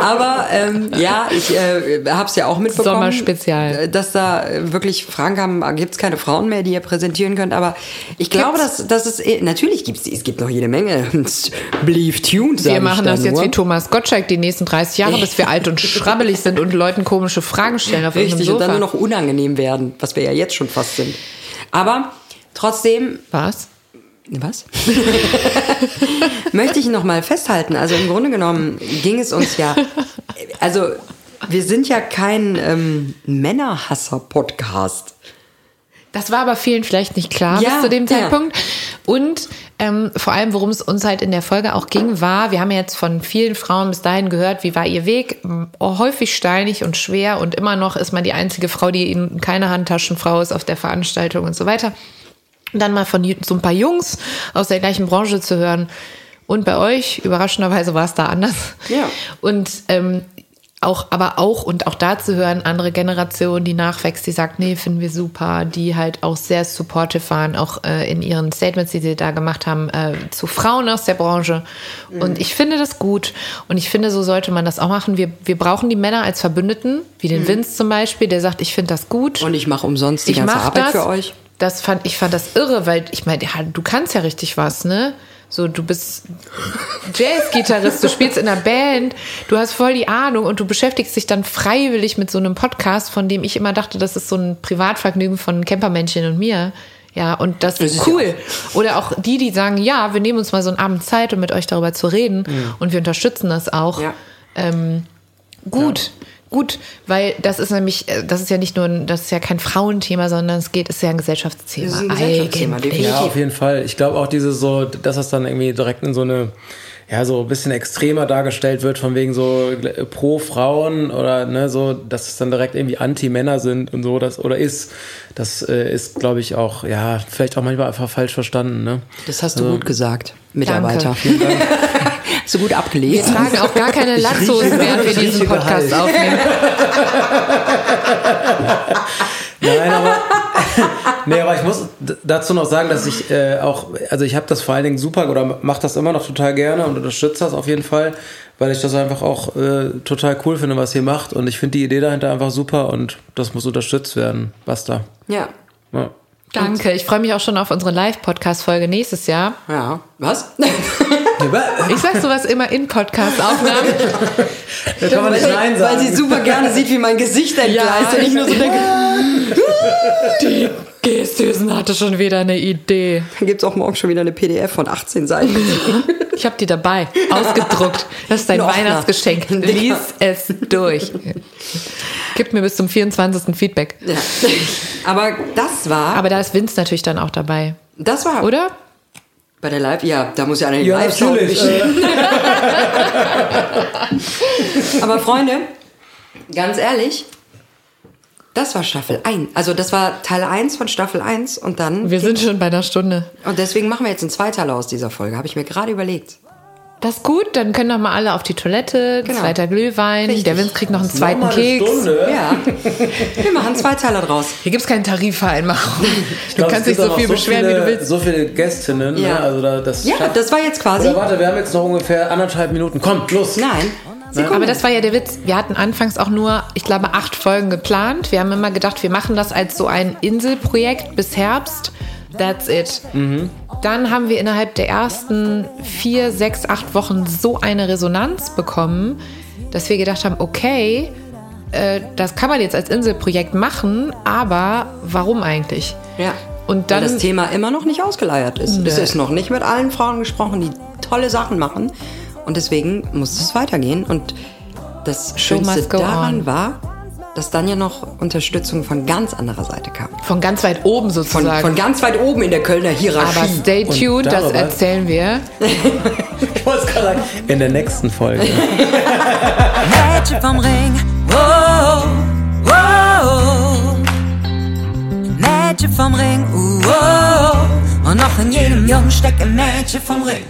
Aber ähm, ja, ich äh, habe es ja auch mitbekommen. Sommerspezial. äh, Dass da äh, wirklich Fragen kamen, gibt es keine Frauen mehr, die ihr präsentieren könnt. Aber ich glaube, dass, dass es, natürlich gibt es es gibt noch jede Menge. Believe tuned, Wir machen da das jetzt nur. wie Thomas Gottschalk die nächsten 30 Jahre, bis wir alt und schrabbelig sind und Leuten komische Fragen stellen auf Richtig, unserem und Sofa. dann nur noch unangenehm werden, was wir ja jetzt schon fast sind. Aber trotzdem, Was? Was? Möchte ich noch mal festhalten. Also im Grunde genommen ging es uns ja, also wir sind ja kein ähm, Männerhasser-Podcast. Das war aber vielen vielleicht nicht klar Ja, bis zu dem ja. Zeitpunkt. Und ähm, vor allem, worum es uns halt in der Folge auch ging, war, wir haben ja jetzt von vielen Frauen bis dahin gehört, wie war ihr Weg? M, Häufig steinig und schwer und immer noch ist man die einzige Frau, die eben keine Handtaschenfrau ist auf der Veranstaltung und so weiter. Dann mal von so ein paar Jungs aus der gleichen Branche zu hören. Und bei euch, überraschenderweise war es da anders. Ja. Und ähm, auch, aber auch und auch da zu hören, andere Generation, die nachwächst, die sagt, nee, finden wir super, die halt auch sehr supportive waren, auch äh, in ihren Statements, die sie da gemacht haben, äh, zu Frauen aus der Branche. Und ich finde das gut. Und ich finde, so sollte man das auch machen. Wir, wir brauchen die Männer als Verbündeten, wie den Vince zum Beispiel, der sagt, ich finde das gut. Und ich mache umsonst die ich ganze Arbeit das. für euch. Das fand, ich fand das irre, weil ich meine, ja, du kannst ja richtig was, ne? So, du bist Jazz-Gitarrist, du spielst in einer Band, du hast voll die Ahnung und du beschäftigst dich dann freiwillig mit so einem Podcast, von dem ich immer dachte, das ist so ein Privatvergnügen von Campermännchen und mir. Ja, und das, Das ist cool. Oder auch die, die sagen, ja, wir nehmen uns mal so einen Abend Zeit, um mit euch darüber zu reden und wir unterstützen das auch. Ja. Ähm, gut, gut, weil das ist nämlich, äh, das ist ja nicht nur, ein, das ist ja kein Frauenthema, sondern es geht, ist ja ein Gesellschaftsthema. Das ist ein Gesellschaftsthema, Eigentlich. definitiv. Ja, auf jeden Fall. Ich glaube auch dieses so, dass das dann irgendwie direkt in so eine, ja, so ein bisschen extremer dargestellt wird, von wegen so äh, pro Frauen oder ne, so, dass es dann direkt irgendwie Anti-Männer sind und so, das oder ist, das äh, ist, glaube ich, auch, ja, vielleicht auch manchmal einfach falsch verstanden, ne? Das hast du gut gesagt, Mitarbeiter. hast du gut Wir abgelesen. tragen auch gar keine Latzhosen, während wir diesen Podcast Gehalt. aufnehmen. Nein, aber, nee, aber ich muss dazu noch sagen, dass ich äh, auch, also ich habe das vor allen Dingen super oder mache das immer noch total gerne und unterstütze das auf jeden Fall, weil ich das einfach auch äh, total cool finde, was ihr macht und ich finde die Idee dahinter einfach super und das muss unterstützt werden. Basta. Ja. Ja. Danke, ich freue mich auch schon auf unsere Live-Podcast-Folge nächstes Jahr. Ja. Was? Ich sag sowas immer in Podcast-Aufnahmen. Da kann man nicht Nein Weil sie sagen. super gerne sieht, wie mein Gesicht entgleist und ich nur so denke, Die Gestösen hatte schon wieder eine Idee. dann gibt's auch morgen schon wieder eine PDF von 18 Seiten. Ich habe die dabei, ausgedruckt. Das ist dein Ein Ordner. Weihnachtsgeschenk. Dicker. Lies es durch. Gib mir bis zum 24. Feedback. ja. Aber das war, Aber da ist Vince natürlich dann auch dabei, das war, oder? Bei der Live, ja, da muss ja einer den Ja, Live-Sound natürlich. mischen. Aber Freunde, ganz ehrlich, Das war Staffel 1. Also das war Teil 1 von Staffel 1 und dann. Wir sind schon bei einer Stunde. Und deswegen machen wir jetzt einen Zweiteiler aus dieser Folge. Habe ich mir gerade überlegt. Das ist gut, dann können doch mal alle auf die Toilette, Genau. zweiter Glühwein, Richtig. der Vince kriegt noch einen zweiten eine Keks. Stunde. Ja. Wir machen einen Zweiteiler draus. Hier gibt es keine Tarifvereinbarung. Du glaub, kannst dich so noch viel beschweren, viele, wie du willst. So viele Gästinnen. Ja. Ne? Also da, das Ja, schafft- das war jetzt quasi. Oder warte, wir haben jetzt noch ungefähr anderthalb Minuten. Komm, los. Nein. Sekunde. Aber das war ja der Witz. Wir hatten anfangs auch nur, ich glaube, acht Folgen geplant. Wir haben immer gedacht, wir machen das als so ein Inselprojekt bis Herbst. That's it. Dann haben wir innerhalb der ersten vier, sechs, acht Wochen so eine Resonanz bekommen, dass wir gedacht haben, okay, äh, das kann man jetzt als Inselprojekt machen, aber warum eigentlich? Ja. Und Weil dann das Thema immer noch nicht ausgeleiert ist. Es Nö. ist noch nicht mit allen Frauen gesprochen, die tolle Sachen machen. Und deswegen muss es weitergehen. Und das Schönste daran on. war, dass dann ja noch Unterstützung von ganz anderer Seite kam. von ganz weit oben Von, sozusagen. von ganz weit oben in der Kölner Hierarchie. aber stay tuned, das erzählen wir. Ich wollte es gerade sagen. In der nächsten Folge. Mädchen vom Ring. Wow, wow. Mädchen vom Ring. Wow. Und noch in jedem Jungen steckt ein Mädchen vom Ring.